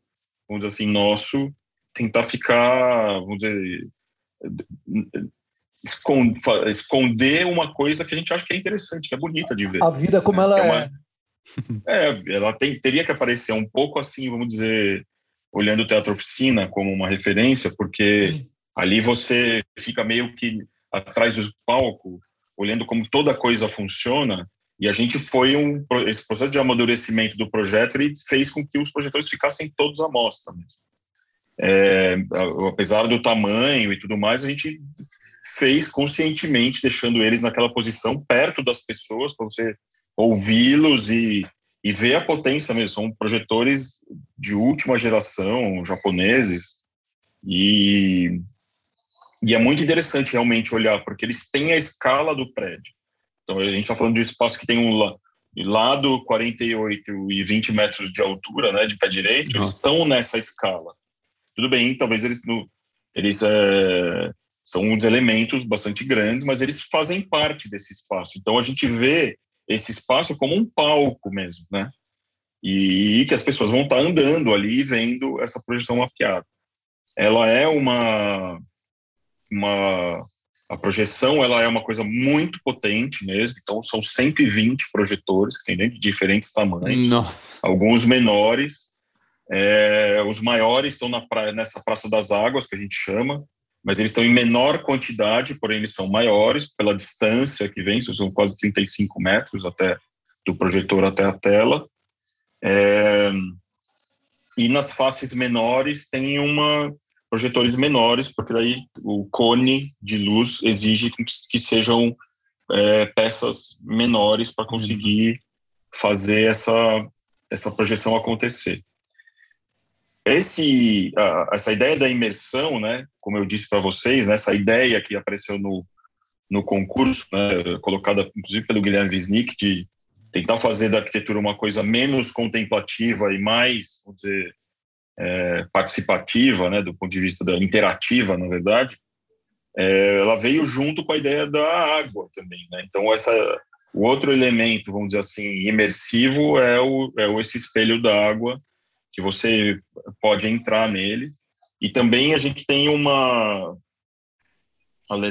vamos dizer assim nosso tentar ficar vamos dizer esconder uma coisa que a gente acha que é interessante que é bonita de ver a vida como né? ela é, uma, é. é ela tem, teria que aparecer um pouco assim vamos dizer olhando o teatro oficina como uma referência porque Sim. ali você fica meio que atrás do palco olhando como toda coisa funciona, e a gente foi um esse processo de amadurecimento do projeto ele fez com que os projetores ficassem todos à mostra mesmo. É, apesar do tamanho e tudo mais, a gente fez conscientemente, deixando eles naquela posição perto das pessoas para você ouvi-los e, e ver a potência mesmo. São projetores de última geração, japoneses, e, e é muito interessante realmente olhar, porque eles têm a escala do prédio. Então, a gente está falando de um espaço que tem um lado 48 e 20 metros de altura, né, de pé direito, Nossa. eles estão nessa escala. Tudo bem, talvez eles, eles é, são uns elementos bastante grandes, mas eles fazem parte desse espaço. Então, a gente vê esse espaço como um palco mesmo, né? E, que as pessoas vão estar andando ali vendo essa projeção mapeada. Ela é uma uma a projeção ela é uma coisa muito potente mesmo, então são 120 projetores que tem de diferentes tamanhos, Nossa. alguns menores, é, os maiores estão na praia, nessa Praça das Águas que a gente chama, mas eles estão em menor quantidade, porém eles são maiores pela distância que vem, são quase 35 metros até do projetor até a tela. É, e nas faces menores tem uma projetores menores, porque daí o cone de luz exige que sejam é, peças menores para conseguir fazer essa essa projeção acontecer. Esse, essa ideia da imersão, né, como eu disse para vocês, né, essa ideia que apareceu no, no concurso, né, colocada inclusive pelo Guilherme Wisnik, de tentar fazer da arquitetura uma coisa menos contemplativa e mais, vamos dizer, é, participativa, né, do ponto de vista da interativa, na verdade, é, ela veio junto com a ideia da água também. Né? Então, essa, o outro elemento, vamos dizer assim, imersivo é, o, é esse espelho da água que você pode entrar nele. E também a gente tem uma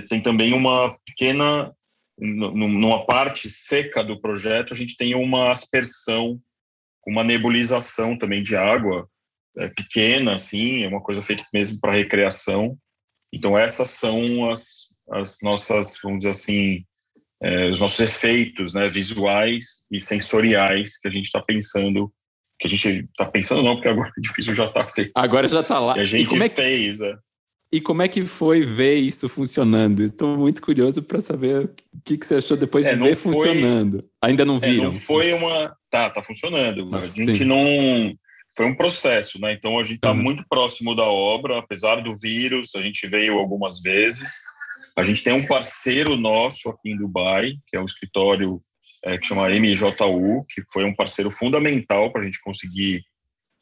tem também uma pequena numa parte seca do projeto a gente tem uma aspersão uma nebulização também de água é, pequena assim é uma coisa feita mesmo para recreação então essas são as, as nossas vamos dizer assim é, os nossos efeitos né visuais e sensoriais que a gente está pensando que a gente está pensando não, porque agora é difícil já está feito. Agora já está lá. E a gente e como é que, fez. É. E como é que foi ver isso funcionando? Estou muito curioso para saber o que, que você achou depois é, de ver foi, funcionando. Ainda não viram? É, não foi uma... Tá, tá funcionando. Ah, a gente sim. não... Foi um processo, né? Então a gente está uhum. muito próximo da obra, apesar do vírus, a gente veio algumas vezes. A gente tem um parceiro nosso aqui em Dubai, que é um escritório é, que chama MJU, que foi um parceiro fundamental para a gente conseguir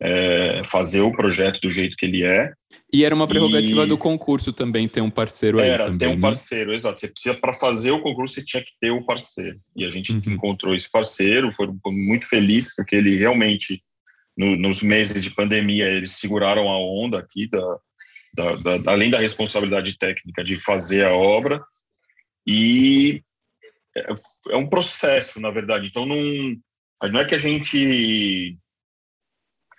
é, fazer o projeto do jeito que ele é. E era uma prerrogativa e... do concurso também ter um parceiro era, aí também, ter um né? parceiro, exato. Você precisa, para fazer o concurso, você tinha que ter o parceiro. E a gente uhum. encontrou esse parceiro, foi muito feliz, porque ele realmente, no, nos meses de pandemia, eles seguraram a onda aqui, da, da, da, além da responsabilidade técnica de fazer a obra, e é, é um processo, na verdade. Então, não, não é que a gente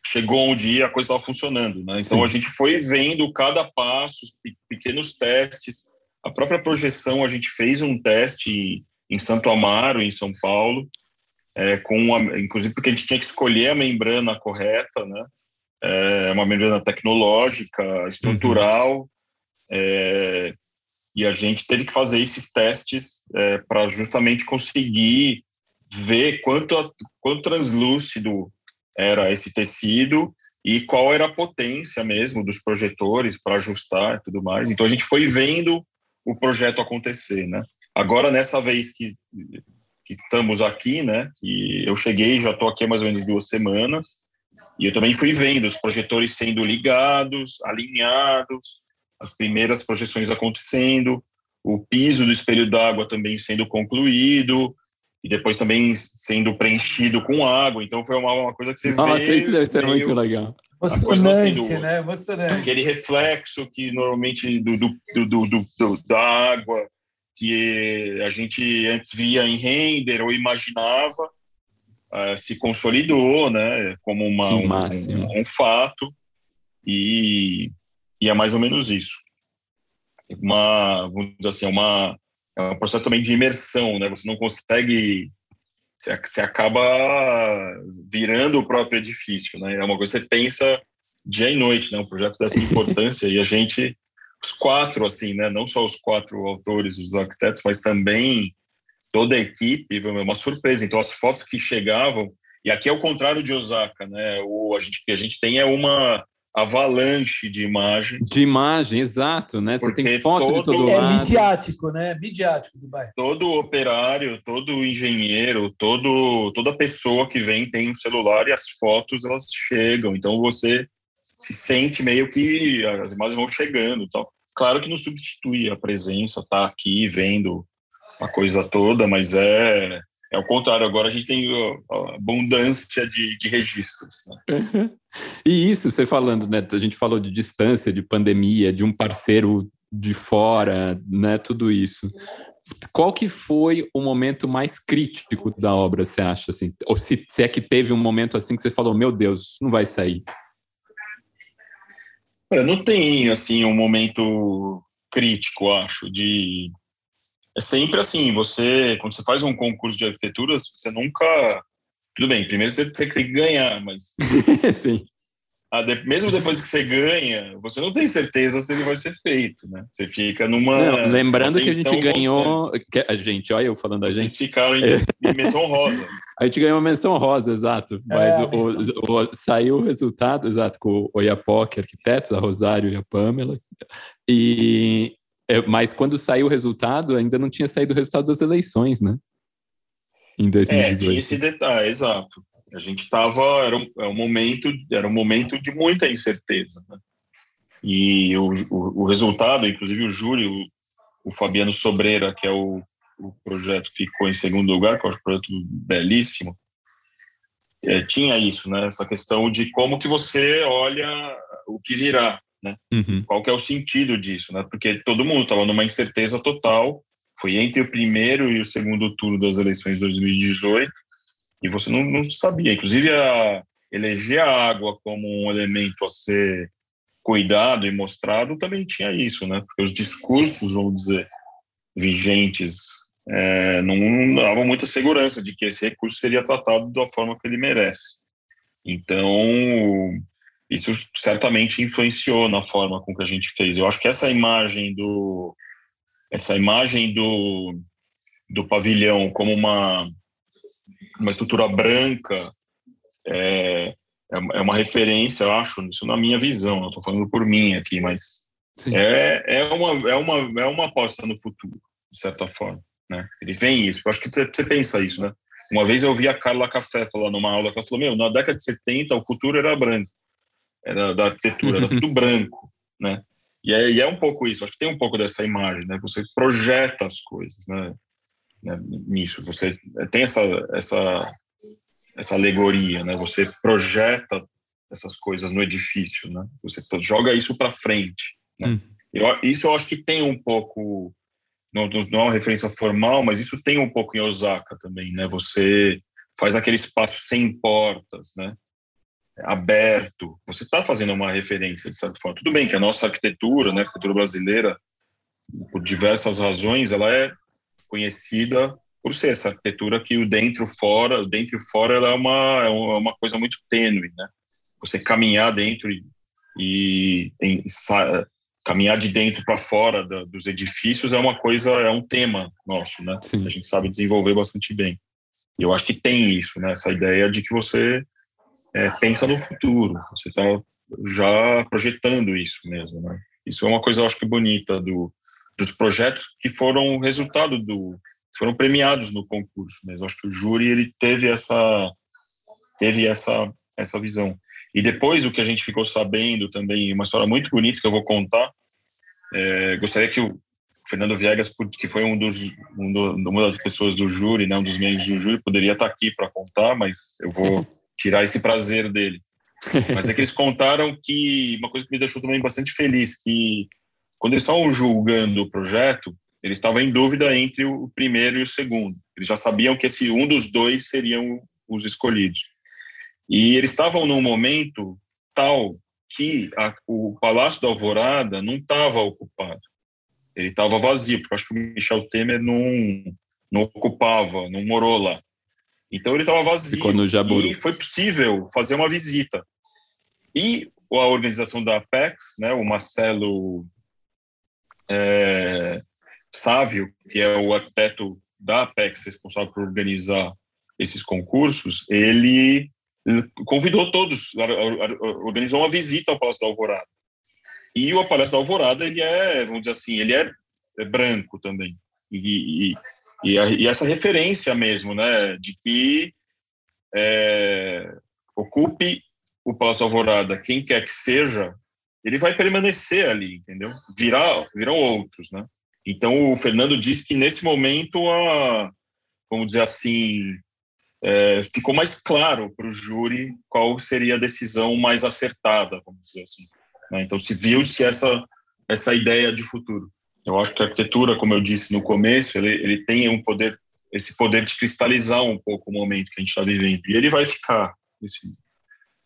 chegou um dia a coisa estava funcionando, né? Então Sim. a gente foi vendo cada passo, pequenos testes. A própria projeção a gente fez um teste em Santo Amaro, em São Paulo, é, com a, inclusive porque a gente tinha que escolher a membrana correta, né? É uma membrana tecnológica, estrutural, uhum. é, e a gente teve que fazer esses testes é, para justamente conseguir ver quanto, quanto translúcido era esse tecido e qual era a potência mesmo dos projetores para ajustar e tudo mais. Então a gente foi vendo o projeto acontecer, né? Agora nessa vez que, que estamos aqui, né? Que eu cheguei, já estou aqui há mais ou menos duas semanas e eu também fui vendo os projetores sendo ligados, alinhados, as primeiras projeções acontecendo, o piso do espelho d'água também sendo concluído, e depois também sendo preenchido com água. Então foi uma, uma coisa que você Nossa, vê. isso deve ser muito legal. Emocionante, assim, né? Emocionante. Aquele reflexo que normalmente do, do, do, do, do da água que a gente antes via em render ou imaginava uh, se consolidou, né? Como uma, um, um, um fato. E e é mais ou menos isso. Uma, vamos dizer assim, uma, é um processo também de imersão, né? Você não consegue, você, acaba virando o próprio edifício, né? É uma coisa que você pensa dia e noite, né? Um projeto dessa importância e a gente os quatro, assim, né? Não só os quatro autores, os arquitetos, mas também toda a equipe, uma surpresa. Então, as fotos que chegavam, e aqui é o contrário de Osaka, né? O a gente que a gente tem é uma avalanche de imagens. De imagem, exato, né? Você tem foto todo, de todo é lado. É midiático, né? Midiático Dubai. Todo operário, todo engenheiro, todo toda pessoa que vem tem um celular e as fotos elas chegam. Então você se sente meio que as imagens vão chegando, tal. Claro que não substitui a presença, tá aqui vendo a coisa toda, mas é é o contrário, agora a gente tem abundância de, de registros. Né? e isso, você falando, né? A gente falou de distância, de pandemia, de um parceiro de fora, né? Tudo isso. Qual que foi o momento mais crítico da obra, você acha? Assim? Ou se, se é que teve um momento assim que você falou, meu Deus, não vai sair? Não tem, assim, um momento crítico, acho, de é sempre assim, você, quando você faz um concurso de arquitetura, você nunca... Tudo bem, primeiro você tem que ganhar, mas... Sim. De, mesmo depois que você ganha, você não tem certeza se ele vai ser feito, né? Você fica numa. Não, lembrando que a gente ganhou. Que a gente, olha eu falando a gente. Vocês ficaram em, em menção rosa. a gente ganhou uma menção rosa, exato. É, mas é, o, o, o, saiu o resultado, exato, com o Oiapoque Arquitetos, a Rosário e a Pamela. E, é, mas quando saiu o resultado, ainda não tinha saído o resultado das eleições, né? Em 2018. É, tinha esse detalhe, exato. A gente estava, era, um, era, um momento, era um momento de muita incerteza. Né? E o, o, o, resultado, inclusive o júri, o, o Fabiano Sobreira, que é o, o projeto ficou em segundo lugar, que é um projeto belíssimo, é, tinha isso, né? Essa questão de como que você olha o que virá né? Uhum. Qual que é o sentido disso, né? Porque todo mundo estava numa incerteza total. Foi entre o primeiro e o segundo turno das eleições de 2018 e você não, não sabia. Inclusive, a, eleger a água como um elemento a ser cuidado e mostrado também tinha isso, né? Porque os discursos, vamos dizer, vigentes é, não davam muita segurança de que esse recurso seria tratado da forma que ele merece. Então, isso certamente influenciou na forma com que a gente fez. Eu acho que essa imagem do essa imagem do, do pavilhão como uma uma estrutura branca é, é, é uma referência, eu acho, isso na minha visão, não estou falando por mim aqui, mas é, é, uma, é, uma, é uma aposta no futuro, de certa forma. Né? Ele vem isso, eu acho que você, pensa isso, né? Uma vez eu vi a Carla Café falar numa aula que ela falou: Meu, na década de 70 o futuro era branco era da arquitetura, era tudo branco, né? E é, e é, um pouco isso, acho que tem um pouco dessa imagem, né? Você projeta as coisas, né? né? Nisso, você tem essa, essa, essa alegoria, né? Você projeta essas coisas no edifício, né? Você joga isso para frente, né? Hum. Eu, isso eu acho que tem um pouco, não, não é uma referência formal, mas isso tem um pouco em Osaka também, né? Você faz aquele espaço sem portas, né? aberto, você está fazendo uma referência de certa forma. Tudo bem que a nossa arquitetura, né, a arquitetura brasileira, por diversas razões, ela é conhecida por ser essa arquitetura que o dentro fora, o dentro fora ela é uma é uma coisa muito tênue, né? Você caminhar dentro e, e caminhar de dentro para fora da, dos edifícios é uma coisa é um tema nosso, né? Sim. A gente sabe desenvolver bastante bem. E eu acho que tem isso, né? Essa ideia de que você é, pensa no futuro, você está já projetando isso mesmo, né? Isso é uma coisa, eu acho que bonita do, dos projetos que foram resultado do foram premiados no concurso mesmo. Acho que o júri ele teve essa teve essa essa visão. E depois o que a gente ficou sabendo também, uma história muito bonita que eu vou contar. É, gostaria que o Fernando Viegas, que foi um dos um do, uma das pessoas do júri, né, um dos membros do júri, poderia estar aqui para contar, mas eu vou tirar esse prazer dele. Mas é que eles contaram que uma coisa que me deixou também bastante feliz, que quando eles estavam julgando o projeto, eles estavam em dúvida entre o primeiro e o segundo. Eles já sabiam que esse um dos dois seriam os escolhidos. E eles estavam num momento tal que a, o Palácio da Alvorada não estava ocupado. Ele estava vazio, porque acho que o Michel Temer não, não ocupava, não morou lá. Então ele estava vazio. Ficou no Jaburu. E foi possível fazer uma visita. E a organização da Apex, né, o Marcelo é, Sávio, que é o arquiteto da Apex responsável por organizar esses concursos, ele convidou todos, organizou uma visita ao Palácio da Alvorada. E o Palácio da Alvorada, ele é, vamos dizer assim, ele é, é branco também. E, e, e, a, e, essa referência mesmo, né, de que é, ocupe o Palácio da Alvorada quem quer que seja, ele vai permanecer ali, entendeu? Virá, virão outros, né? Então, o Fernando disse que nesse momento, a, vamos dizer assim, é, ficou mais claro para o júri qual seria a decisão mais acertada, vamos dizer assim. Né? Então, se viu-se essa, essa ideia de futuro. Eu acho que a arquitetura, como eu disse no começo, ele, ele tem um poder, esse poder de cristalizar um pouco o momento que a gente está vivendo. E ele vai ficar, esse,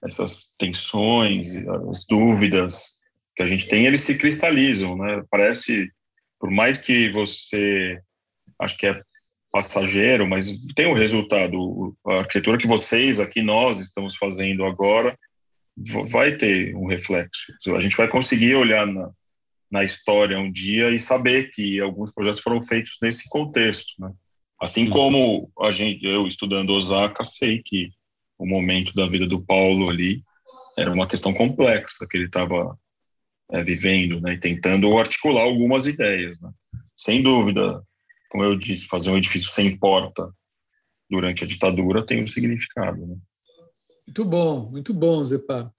essas tensões, as dúvidas que a gente tem, eles se cristalizam, né? Parece, por mais que você acho que é passageiro, mas tem o um resultado. A arquitetura que vocês aqui, nós estamos fazendo agora, vai ter um reflexo. A gente vai conseguir olhar na, na história um dia e saber que alguns projetos foram feitos nesse contexto, né? Assim Sim. como a gente, eu estudando Osaka, sei que o momento da vida do Paulo ali era uma questão complexa que ele estava é, vivendo, né, e tentando articular algumas ideias, né? Sem dúvida, como eu disse, fazer um edifício sem porta durante a ditadura tem um significado. Né? Muito bom, muito bom, Zepa.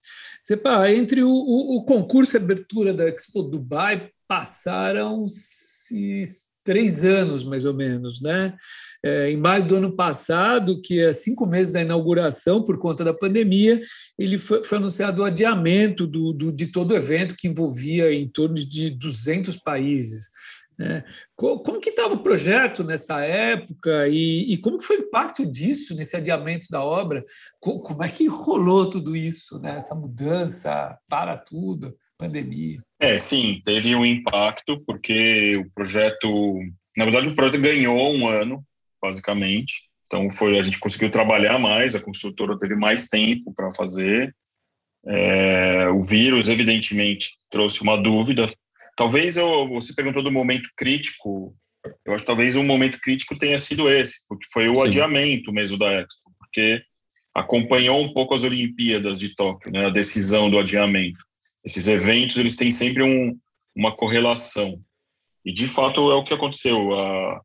Zepa, entre o, o, o concurso e abertura da Expo Dubai passaram-se três anos, mais ou menos, né? É, em maio do ano passado, que é cinco meses da inauguração, por conta da pandemia, ele foi, foi anunciado o adiamento do, do, de todo o evento, que envolvia em torno de 200 países. Né? Como que estava o projeto nessa época e, e, como que foi o impacto disso nesse adiamento da obra? Como é que rolou tudo isso, né? essa mudança para tudo, pandemia? É, sim, teve um impacto porque o projeto, na verdade, o projeto ganhou um ano, basicamente. Então foi a gente conseguiu trabalhar mais, a construtora teve mais tempo para fazer. É, o vírus, evidentemente, trouxe uma dúvida Talvez eu, você perguntou do momento crítico, eu acho que talvez o momento crítico tenha sido esse, porque foi o Sim. adiamento mesmo da Expo, porque acompanhou um pouco as Olimpíadas de Tóquio, né, a decisão do adiamento. Esses eventos, eles têm sempre um, uma correlação. E, de fato, é o que aconteceu. A,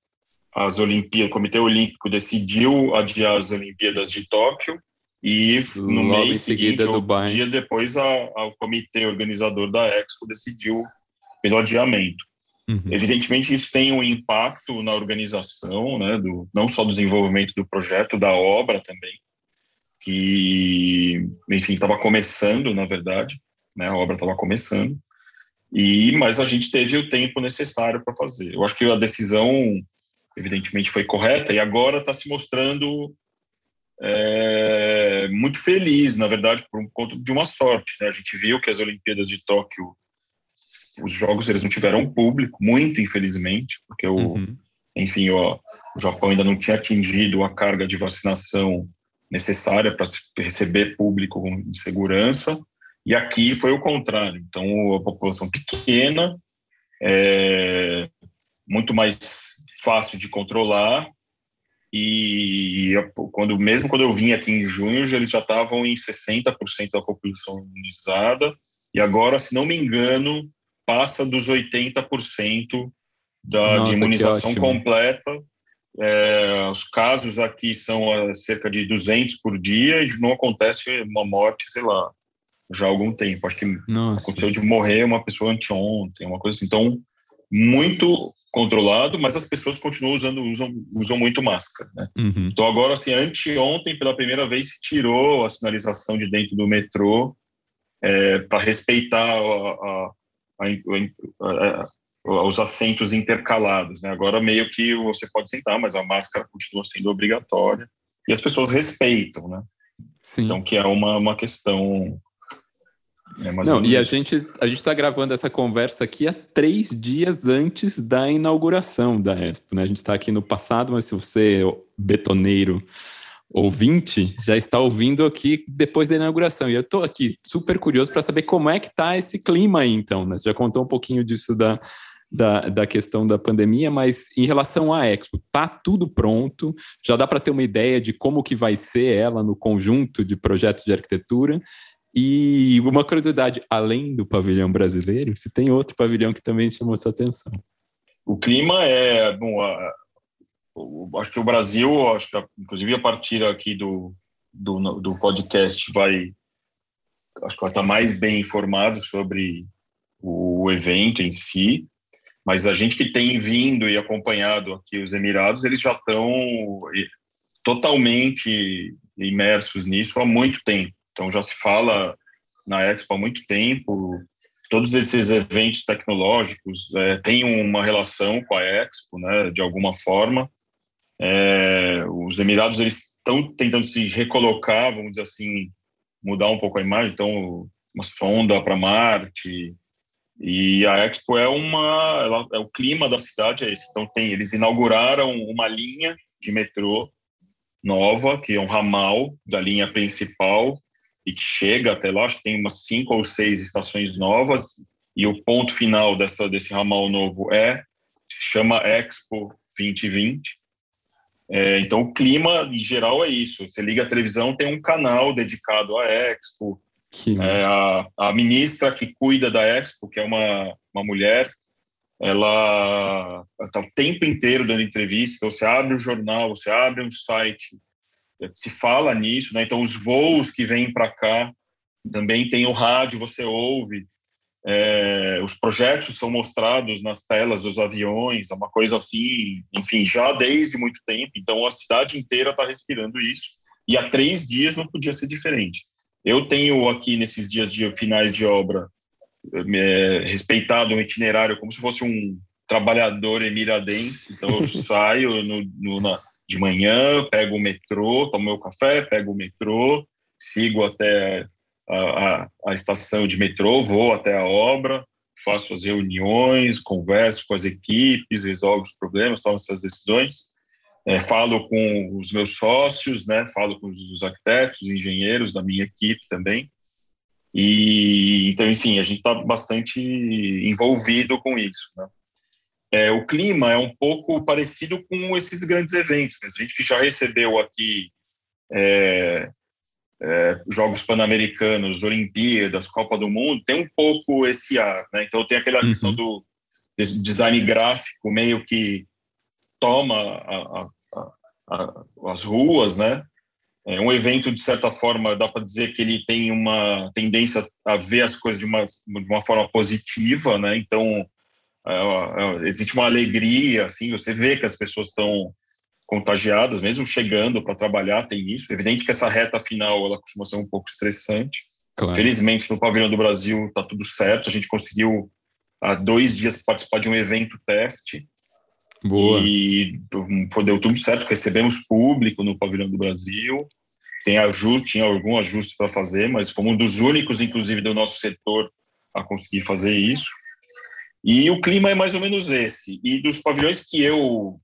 as Olimpíadas, o Comitê Olímpico decidiu adiar as Olimpíadas de Tóquio e no Logo mês seguinte, dias depois, a, a, o comitê organizador da Expo decidiu pelo adiamento. Uhum. Evidentemente, isso tem um impacto na organização, né, do, não só do desenvolvimento do projeto, da obra também, que, enfim, estava começando, na verdade, né, a obra estava começando, e mas a gente teve o tempo necessário para fazer. Eu acho que a decisão, evidentemente, foi correta, e agora está se mostrando é, muito feliz, na verdade, por conta de uma sorte. Né? A gente viu que as Olimpíadas de Tóquio os jogos eles não tiveram público, muito infelizmente, porque o, uhum. enfim, o, o Japão ainda não tinha atingido a carga de vacinação necessária para receber público com segurança. E aqui foi o contrário. Então, a população pequena, é, muito mais fácil de controlar. E quando mesmo quando eu vim aqui em junho, eles já estavam em 60% da população imunizada. E agora, se não me engano, passa dos 80% da, Nossa, de imunização completa. É, os casos aqui são é, cerca de 200 por dia e não acontece uma morte, sei lá, já há algum tempo. Acho que Nossa. aconteceu de morrer uma pessoa anteontem, uma coisa assim. Então, muito controlado, mas as pessoas continuam usando, usam, usam muito máscara. Né? Uhum. Então, agora, assim, anteontem, pela primeira vez, se tirou a sinalização de dentro do metrô é, para respeitar a, a, a, a, os assentos intercalados. Né? Agora, meio que você pode sentar, mas a máscara continua sendo obrigatória e as pessoas respeitam, né? Sim. Então, que é uma, uma questão. É Não, e a gente a gente está gravando essa conversa aqui há três dias antes da inauguração da Expo, né? A gente está aqui no passado, mas se você betoneiro ouvinte já está ouvindo aqui depois da inauguração. E eu estou aqui super curioso para saber como é que está esse clima aí, então. Né? Você já contou um pouquinho disso da, da, da questão da pandemia, mas em relação à Expo, tá tudo pronto, já dá para ter uma ideia de como que vai ser ela no conjunto de projetos de arquitetura. E uma curiosidade, além do pavilhão brasileiro, se tem outro pavilhão que também chamou sua atenção. O clima é, bom, a, acho que o Brasil, acho que inclusive a partir aqui do, do, do podcast vai, acho que vai estar mais bem informado sobre o evento em si, mas a gente que tem vindo e acompanhado aqui os Emirados, eles já estão totalmente imersos nisso há muito tempo. Então já se fala na Expo há muito tempo. Todos esses eventos tecnológicos é, têm uma relação com a Expo, né, de alguma forma. É, os Emirados eles estão tentando se recolocar, vamos dizer assim, mudar um pouco a imagem. Então, uma sonda para Marte, e a Expo é uma, ela, é o clima da cidade é esse. Então tem, eles inauguraram uma linha de metrô nova, que é um ramal da linha principal e que chega até lá. Acho que tem umas cinco ou seis estações novas e o ponto final dessa desse ramal novo é se chama Expo 2020. É, então o clima em geral é isso. Você liga a televisão, tem um canal dedicado à Expo é, a, a, ministra que cuida da Expo, que é uma, uma mulher, ela está o tempo inteiro dando entrevista. Você abre o jornal, você abre um site, se fala nisso, né? Então, os voos que vêm para cá também tem o rádio, você ouve. É, os projetos são mostrados nas telas dos aviões, é uma coisa assim, enfim, já desde muito tempo. Então, a cidade inteira está respirando isso. E há três dias não podia ser diferente. Eu tenho aqui nesses dias de finais de obra é, respeitado um itinerário como se fosse um trabalhador emiradense. Então eu saio no, no, na, de manhã, pego o metrô, tomo meu café, pego o metrô, sigo até a, a, estação de metrô, vou até a obra, faço as reuniões, converso com as equipes, resolvo os problemas, tomo essas decisões é, falo com os meus sócios, né, falo com os arquitetos, engenheiros da minha equipe também. E então, enfim, a gente está bastante envolvido com isso. Né? É, o clima é um pouco parecido com esses grandes eventos. Né? A gente que já recebeu aqui é, é, Jogos Pan-Americanos, Olimpíadas, Copa do Mundo, tem um pouco esse ar. Né? Então, tem aquela uhum. questão do design gráfico meio que toma a, a, a, as ruas, né? É um evento, de certa forma, dá para dizer que ele tem uma tendência a ver as coisas de uma, de uma forma positiva, né? Então, é, é, existe uma alegria, assim, você vê que as pessoas estão contagiadas, mesmo chegando para trabalhar, tem isso. Evidente que essa reta final, ela costuma ser um pouco estressante. Claro. Felizmente, no Pavilhão do Brasil está tudo certo, a gente conseguiu, há dois dias, participar de um evento teste, Boa. E deu tudo certo, recebemos público no Pavilhão do Brasil. Tem ajuste, tinha algum ajuste para fazer, mas fomos um dos únicos, inclusive, do nosso setor a conseguir fazer isso. E o clima é mais ou menos esse. E dos pavilhões que eu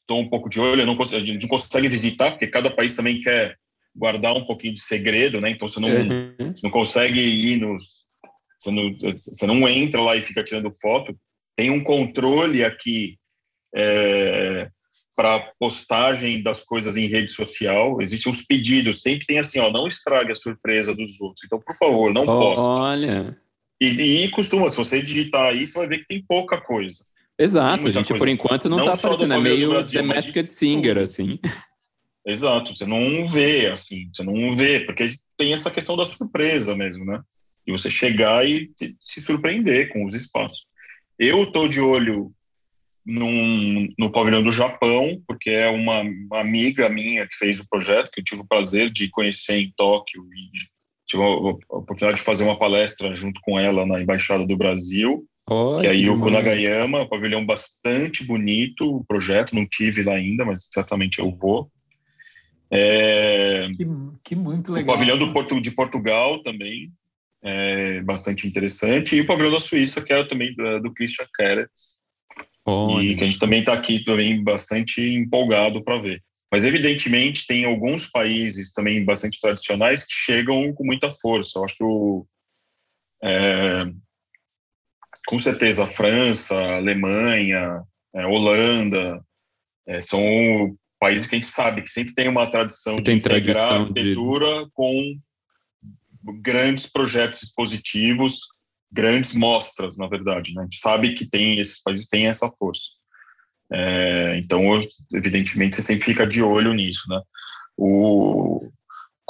estou é, um pouco de olho, não a gente não consegue visitar, porque cada país também quer guardar um pouquinho de segredo, né? Então você não, uhum. você não consegue ir nos. Você não, você não entra lá e fica tirando foto tem um controle aqui é, para postagem das coisas em rede social. Existem os pedidos, sempre tem assim, ó, não estrague a surpresa dos outros. Então, por favor, não poste. Olha. E, e costuma, se você digitar aí, você vai ver que tem pouca coisa. Exato, a gente coisa. por enquanto não, está aparecendo, é meio Brasil, The Masked Singer, assim. Exato, você não vê, assim, você não vê, porque tem essa questão da surpresa mesmo, né? E você chegar e se surpreender com os espaços. Eu estou de olho num, no pavilhão do Japão, porque é uma, uma, amiga minha que fez o projeto, que eu tive o prazer de conhecer em Tóquio e tive a, a oportunidade de fazer uma palestra junto com ela na Embaixada do Brasil, oh, que é Yuko Nagayama, um pavilhão bastante bonito, o projeto, não tive lá ainda, mas certamente eu vou. É, que, que muito legal. O pavilhão do Porto, de Portugal também, é bastante interessante. E o pavilhão da Suíça, que é também do, do Christian Keretz, e que a gente também está aqui também bastante empolgado para ver. Mas, evidentemente, tem alguns países também bastante tradicionais que chegam com muita força. Eu acho que o, é, com certeza, França, Alemanha, é, Holanda, é, são países que a gente sabe que sempre tem uma tradição que de a arquitetura de... com grandes projetos expositivos, grandes mostras, na verdade. Né? A gente sabe que tem esses países têm essa força. É, então, evidentemente, você sempre fica de olho nisso, né? O,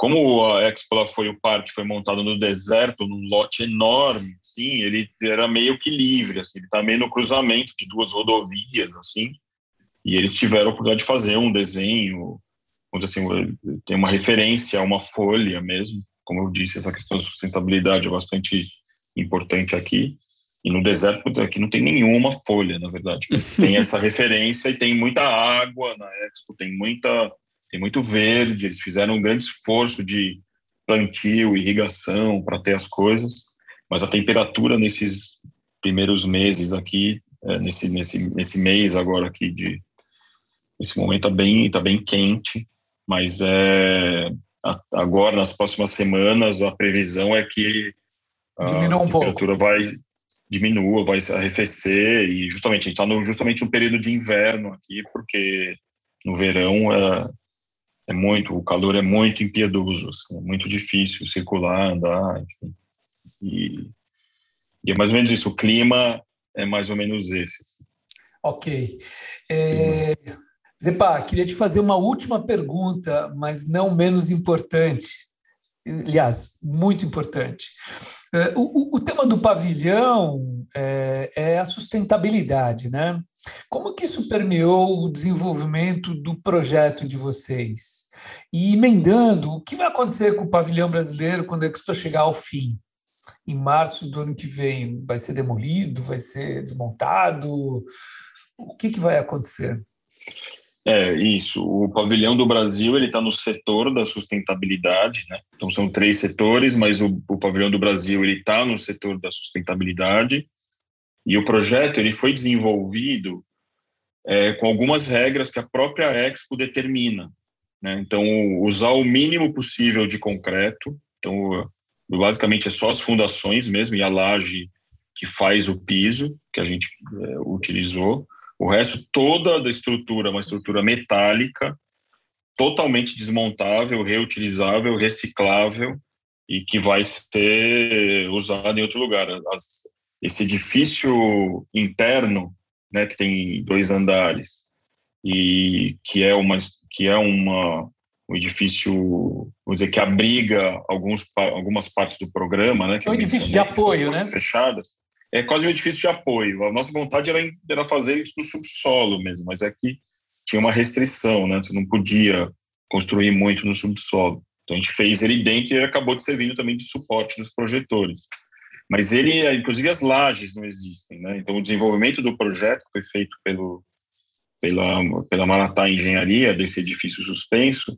como a Expo foi o parque foi montado no deserto, num lote enorme, sim, ele era meio que livre, assim, ele está meio no cruzamento de duas rodovias, assim, e eles tiveram a oportunidade de fazer um desenho, assim, tem uma referência a uma folha mesmo, como eu disse, essa questão da sustentabilidade é bastante importante aqui, e no deserto, aqui não tem nenhuma folha, na verdade, tem essa referência e tem muita água na Expo, tem muita tem muito verde, eles fizeram um grande esforço de plantio, irrigação para ter as coisas, mas a temperatura nesses primeiros meses aqui, é, nesse, nesse, nesse mês agora aqui de esse momento está bem tá bem quente, mas é agora nas próximas semanas a previsão é que a Diminua um temperatura pouco. vai diminua, vai arrefecer e justamente a gente está justamente no período de inverno aqui porque no verão é, é muito, o calor é muito impiedoso, assim, é muito difícil circular, andar, enfim. E, e, é mais ou menos isso, o clima é mais ou menos esse. Assim. Ok. É, Zepa, queria te fazer uma última pergunta, mas não menos importante. Aliás, muito importante. É, o, o, tema do pavilhão é, é, a sustentabilidade, né? Como que isso permeou o desenvolvimento do projeto de vocês? E emendando, o que vai acontecer com o pavilhão brasileiro quando a Expo chegar ao fim? Em março do ano que vem, vai ser demolido? Vai ser desmontado? O que, que vai acontecer? É, isso. O pavilhão do Brasil ele está no setor da sustentabilidade, né? Então são três setores, mas o, o pavilhão do Brasil ele está no setor da sustentabilidade e o projeto ele foi desenvolvido é, com algumas regras que a própria Expo determina. Né? Então usar o mínimo possível de concreto. Então basicamente é só as fundações mesmo e a laje que faz o piso que a gente é, utilizou o resto, toda a estrutura, uma estrutura metálica, totalmente desmontável, reutilizável, reciclável e que vai ser usada em outro lugar. As, esse edifício interno, né, que tem dois andares e que é uma que é uma um edifício, vamos dizer que abriga alguns algumas partes do programa, né, é um edifício de apoio, né? Fechadas é quase um edifício de apoio. A nossa vontade era, era fazer isso no subsolo mesmo, mas aqui é tinha uma restrição, né? Você não podia construir muito no subsolo. Então a gente fez ele dentro e ele acabou de servindo também de suporte dos projetores. Mas ele, inclusive as lajes não existem, né? Então o desenvolvimento do projeto foi feito pelo pela pela Maratá Engenharia desse edifício suspenso.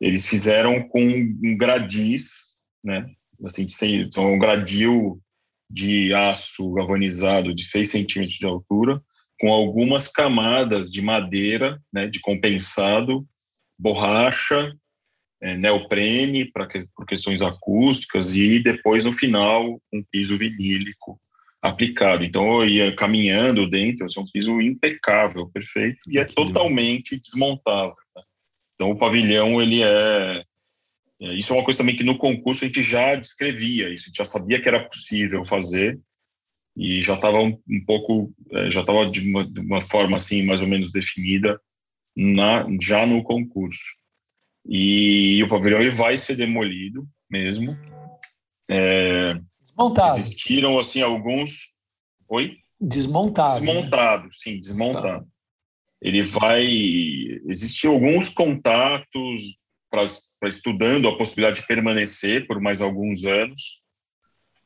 Eles fizeram com um gradis, né? Assim, são um gradil de aço galvanizado de 6 centímetros de altura, com algumas camadas de madeira, né, de compensado, borracha, é, neoprene para que, por questões acústicas e depois no final um piso vinílico aplicado. Então eu ia caminhando dentro, é um piso impecável, perfeito e é totalmente desmontável. Né? Então o pavilhão ele é é, isso é uma coisa também que no concurso a gente já descrevia isso, a gente já sabia que era possível fazer e já estava um, um, pouco, é, já estava de, de, uma forma assim mais ou menos definida na, já no concurso. E, o pavilhão ele vai ser demolido mesmo. É, desmontado. Existiram assim alguns, oi? Desmontado. Desmontado, né? sim, desmontado. Tá. Ele vai existir alguns contatos para estudando a possibilidade de permanecer por mais alguns anos,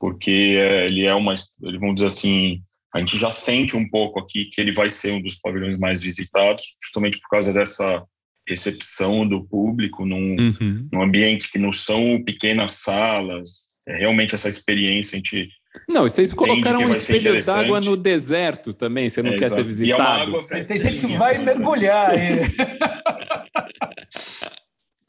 porque é, ele é uma, vamos dizer assim, a gente já sente um pouco aqui que ele vai ser um dos pavilhões mais visitados, justamente por causa dessa recepção do público num, uhum. num ambiente que não são pequenas salas, é realmente essa experiência a gente não, vocês colocaram um espelho d'água no deserto também, você não é, quer exato. ser visitado. E é Tem gente que vai mergulhar.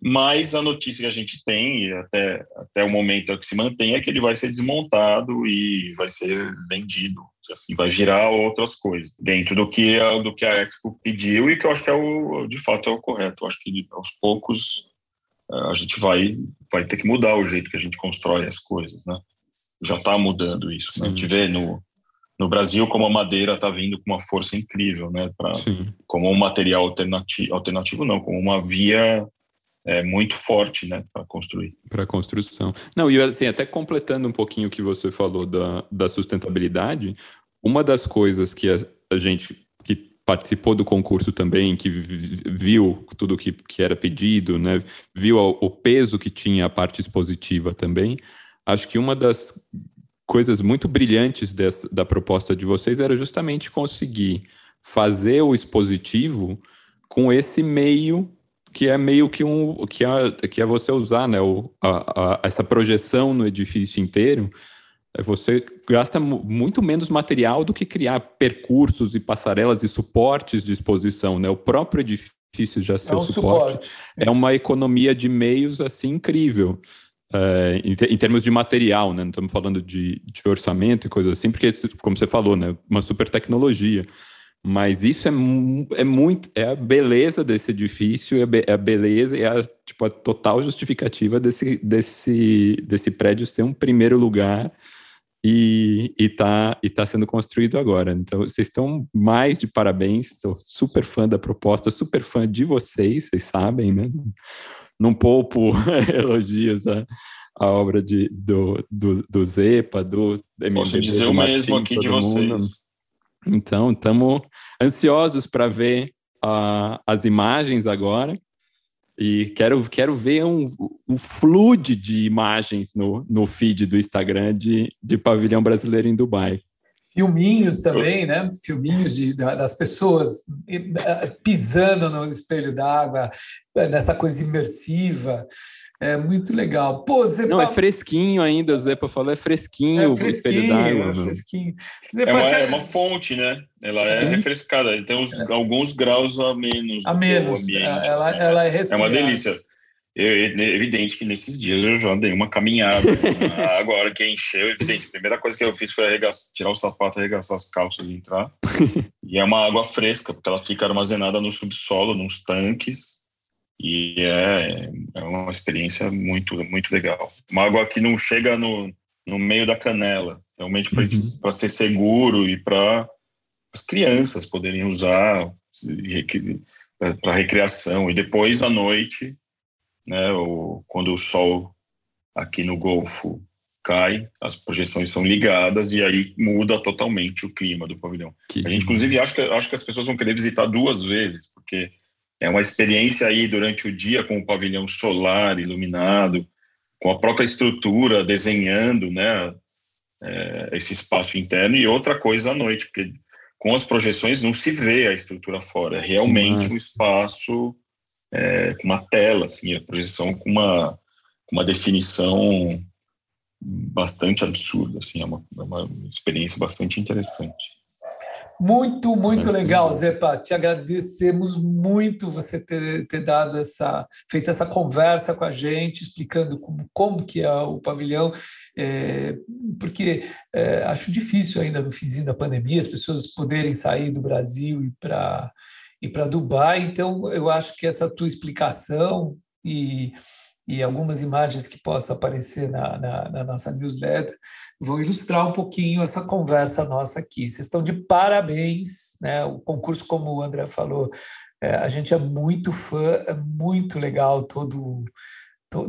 mas a notícia que a gente tem, até, até o momento que se mantém, é que ele vai ser desmontado e vai ser vendido, assim, vai girar outras coisas, dentro do que, a, do que a Expo pediu e que eu acho que é o, de fato é o correto. Eu acho que aos poucos eh, a gente vai, vai ter que mudar o jeito que a gente constrói as coisas, né? Já está mudando isso. Né? A gente vê no, no Brasil como a madeira está vindo com uma força incrível, né? Pra, como um material alternativo, alternativo não, como uma via é, muito forte, né, para construir. Para construção. Não, e assim, até completando um pouquinho o que você falou da, da sustentabilidade, uma das coisas que a, a gente que participou do concurso também, que viu tudo que, que era pedido, né, viu o peso que tinha a parte expositiva também, acho que uma das coisas muito brilhantes dessa, da proposta de vocês era justamente conseguir fazer o expositivo com esse meio que é meio que um que é, que é você usar né, o, a, a, essa projeção no edifício inteiro. É você gasta muito menos material do que criar percursos e passarelas e suportes de exposição. Né? O próprio edifício já ser é um suporte, suporte, é uma economia de meios assim incrível. É, em, em, termos de material, né? não estamos falando de, de orçamento e coisas assim, porque, como você falou, né? uma super tecnologia. Mas isso é, é muito. É a beleza desse edifício, é a beleza e a, tipo, a total justificativa desse, desse, desse prédio ser um primeiro lugar e está e tá sendo construído agora. Então, vocês estão mais de parabéns. Sou super fã da proposta, super fã de vocês, vocês sabem, né? Não poupo elogios à, à obra de, do, do, do Zepa, do MDB, Posso dizer o mesmo aqui de mundo. vocês. Então, estamos ansiosos para ver uh, as imagens agora. E quero, quero ver um, um flood de imagens no, no feed do Instagram de, de pavilhão brasileiro em Dubai. Filminhos também, né? Filminhos de, das pessoas eh, pisando no espelho d'água, nessa coisa imersiva. É muito legal. Pô, Zepa... Não, é fresquinho ainda, o Zepa falou, é fresquinho, é fresquinho o espelho d'água. É, fresquinho. Zepa, é, uma, é uma fonte, né? Ela é Sim. refrescada, tem uns, é. alguns graus a menos. A menos. Ambiente, ela, assim, ela é É uma delícia. É evidente que nesses dias eu já dei uma caminhada. Agora que encheu, evidente. A primeira coisa que eu fiz foi tirar o sapato, arregaçar as calças e entrar. e é uma água fresca, porque ela fica armazenada no subsolo, nos tanques. E é, é uma experiência muito, muito legal. Uma água que não chega no, no meio da canela, realmente para uhum. ser seguro e para as crianças poderem usar para recreação. E depois à noite, né, o, quando o sol aqui no Golfo cai, as projeções são ligadas e aí muda totalmente o clima do pavilhão. Que a gente, inclusive, acha que, acho que as pessoas vão querer visitar duas vezes, porque é uma experiência aí durante o dia com o pavilhão solar iluminado, com a própria estrutura desenhando, né, é, esse espaço interno e outra coisa à noite, porque com as projeções não se vê a estrutura fora, é realmente um espaço é, com uma tela, assim, a projeção com uma, com uma definição bastante absurda, assim, é uma, é uma experiência bastante interessante. Muito, muito legal, Zepa. Te agradecemos muito você ter, ter dado essa, feito essa conversa com a gente, explicando como, como que é o pavilhão, é, porque é, acho difícil ainda no fim da pandemia as pessoas poderem sair do Brasil e para e para Dubai. Então, eu acho que essa tua explicação e e algumas imagens que possam aparecer na, na, na, nossa newsletter vão ilustrar um pouquinho essa conversa nossa aqui. Vocês estão de parabéns, né? O concurso, como o André falou, é, a gente é muito fã, é muito legal todo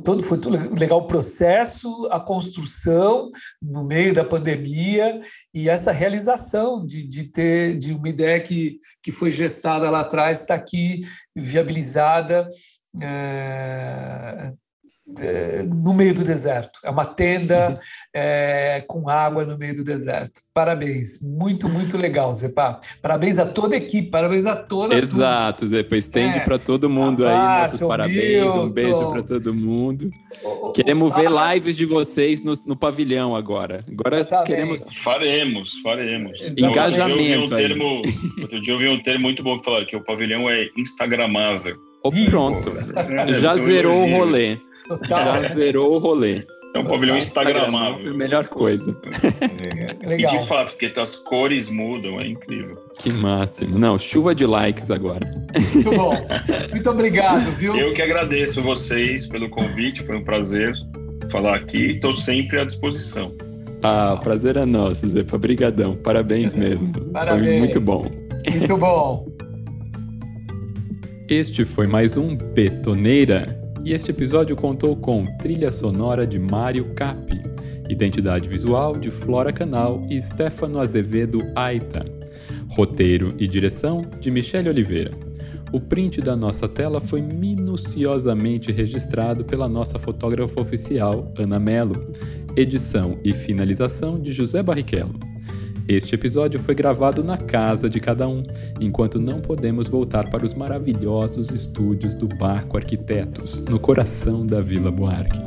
todo foi tudo legal o processo, a construção no meio da pandemia e essa realização de, de ter de uma ideia que, que foi gestada lá atrás está aqui viabilizada é, no meio do deserto. É uma tenda é, com água no meio do deserto. Parabéns. Muito, muito legal, Zepa. Parabéns a toda a equipe, parabéns a toda Exato, Zepa. Estende é. para todo mundo aí nossos parabéns. Milton. Um beijo para todo mundo. Queremos ver lives de vocês no, no pavilhão agora. Agora Exatamente. queremos. Faremos, faremos. Exatamente. Engajamento. Outro dia, um termo, outro dia eu vi um termo muito bom que falaram que o pavilhão é Instagramável. Oh, pronto. É, Já zerou o rolê. Total. Já zerou o rolê. É um pavilhão instagramável. É a melhor coisa. É, legal. E de fato, porque as cores mudam, é incrível. Que máximo. Não, chuva de likes agora. Muito bom. Muito obrigado, viu? Eu que agradeço vocês pelo convite, foi um prazer falar aqui. Estou sempre à disposição. Ah, o prazer é nosso, Zepa. Obrigadão. Parabéns mesmo. Parabéns. Foi muito bom. Muito bom. Este foi mais um Betoneira e este episódio contou com trilha sonora de Mário Capi, identidade visual de Flora Canal e Stefano Azevedo Aita, roteiro e direção de Michele Oliveira. O print da nossa tela foi minuciosamente registrado pela nossa fotógrafa oficial, Ana Mello, edição e finalização de José Barrichello. Este episódio foi gravado na casa de cada um, enquanto não podemos voltar para os maravilhosos estúdios do Barco Arquitetos, no coração da Vila Buarque.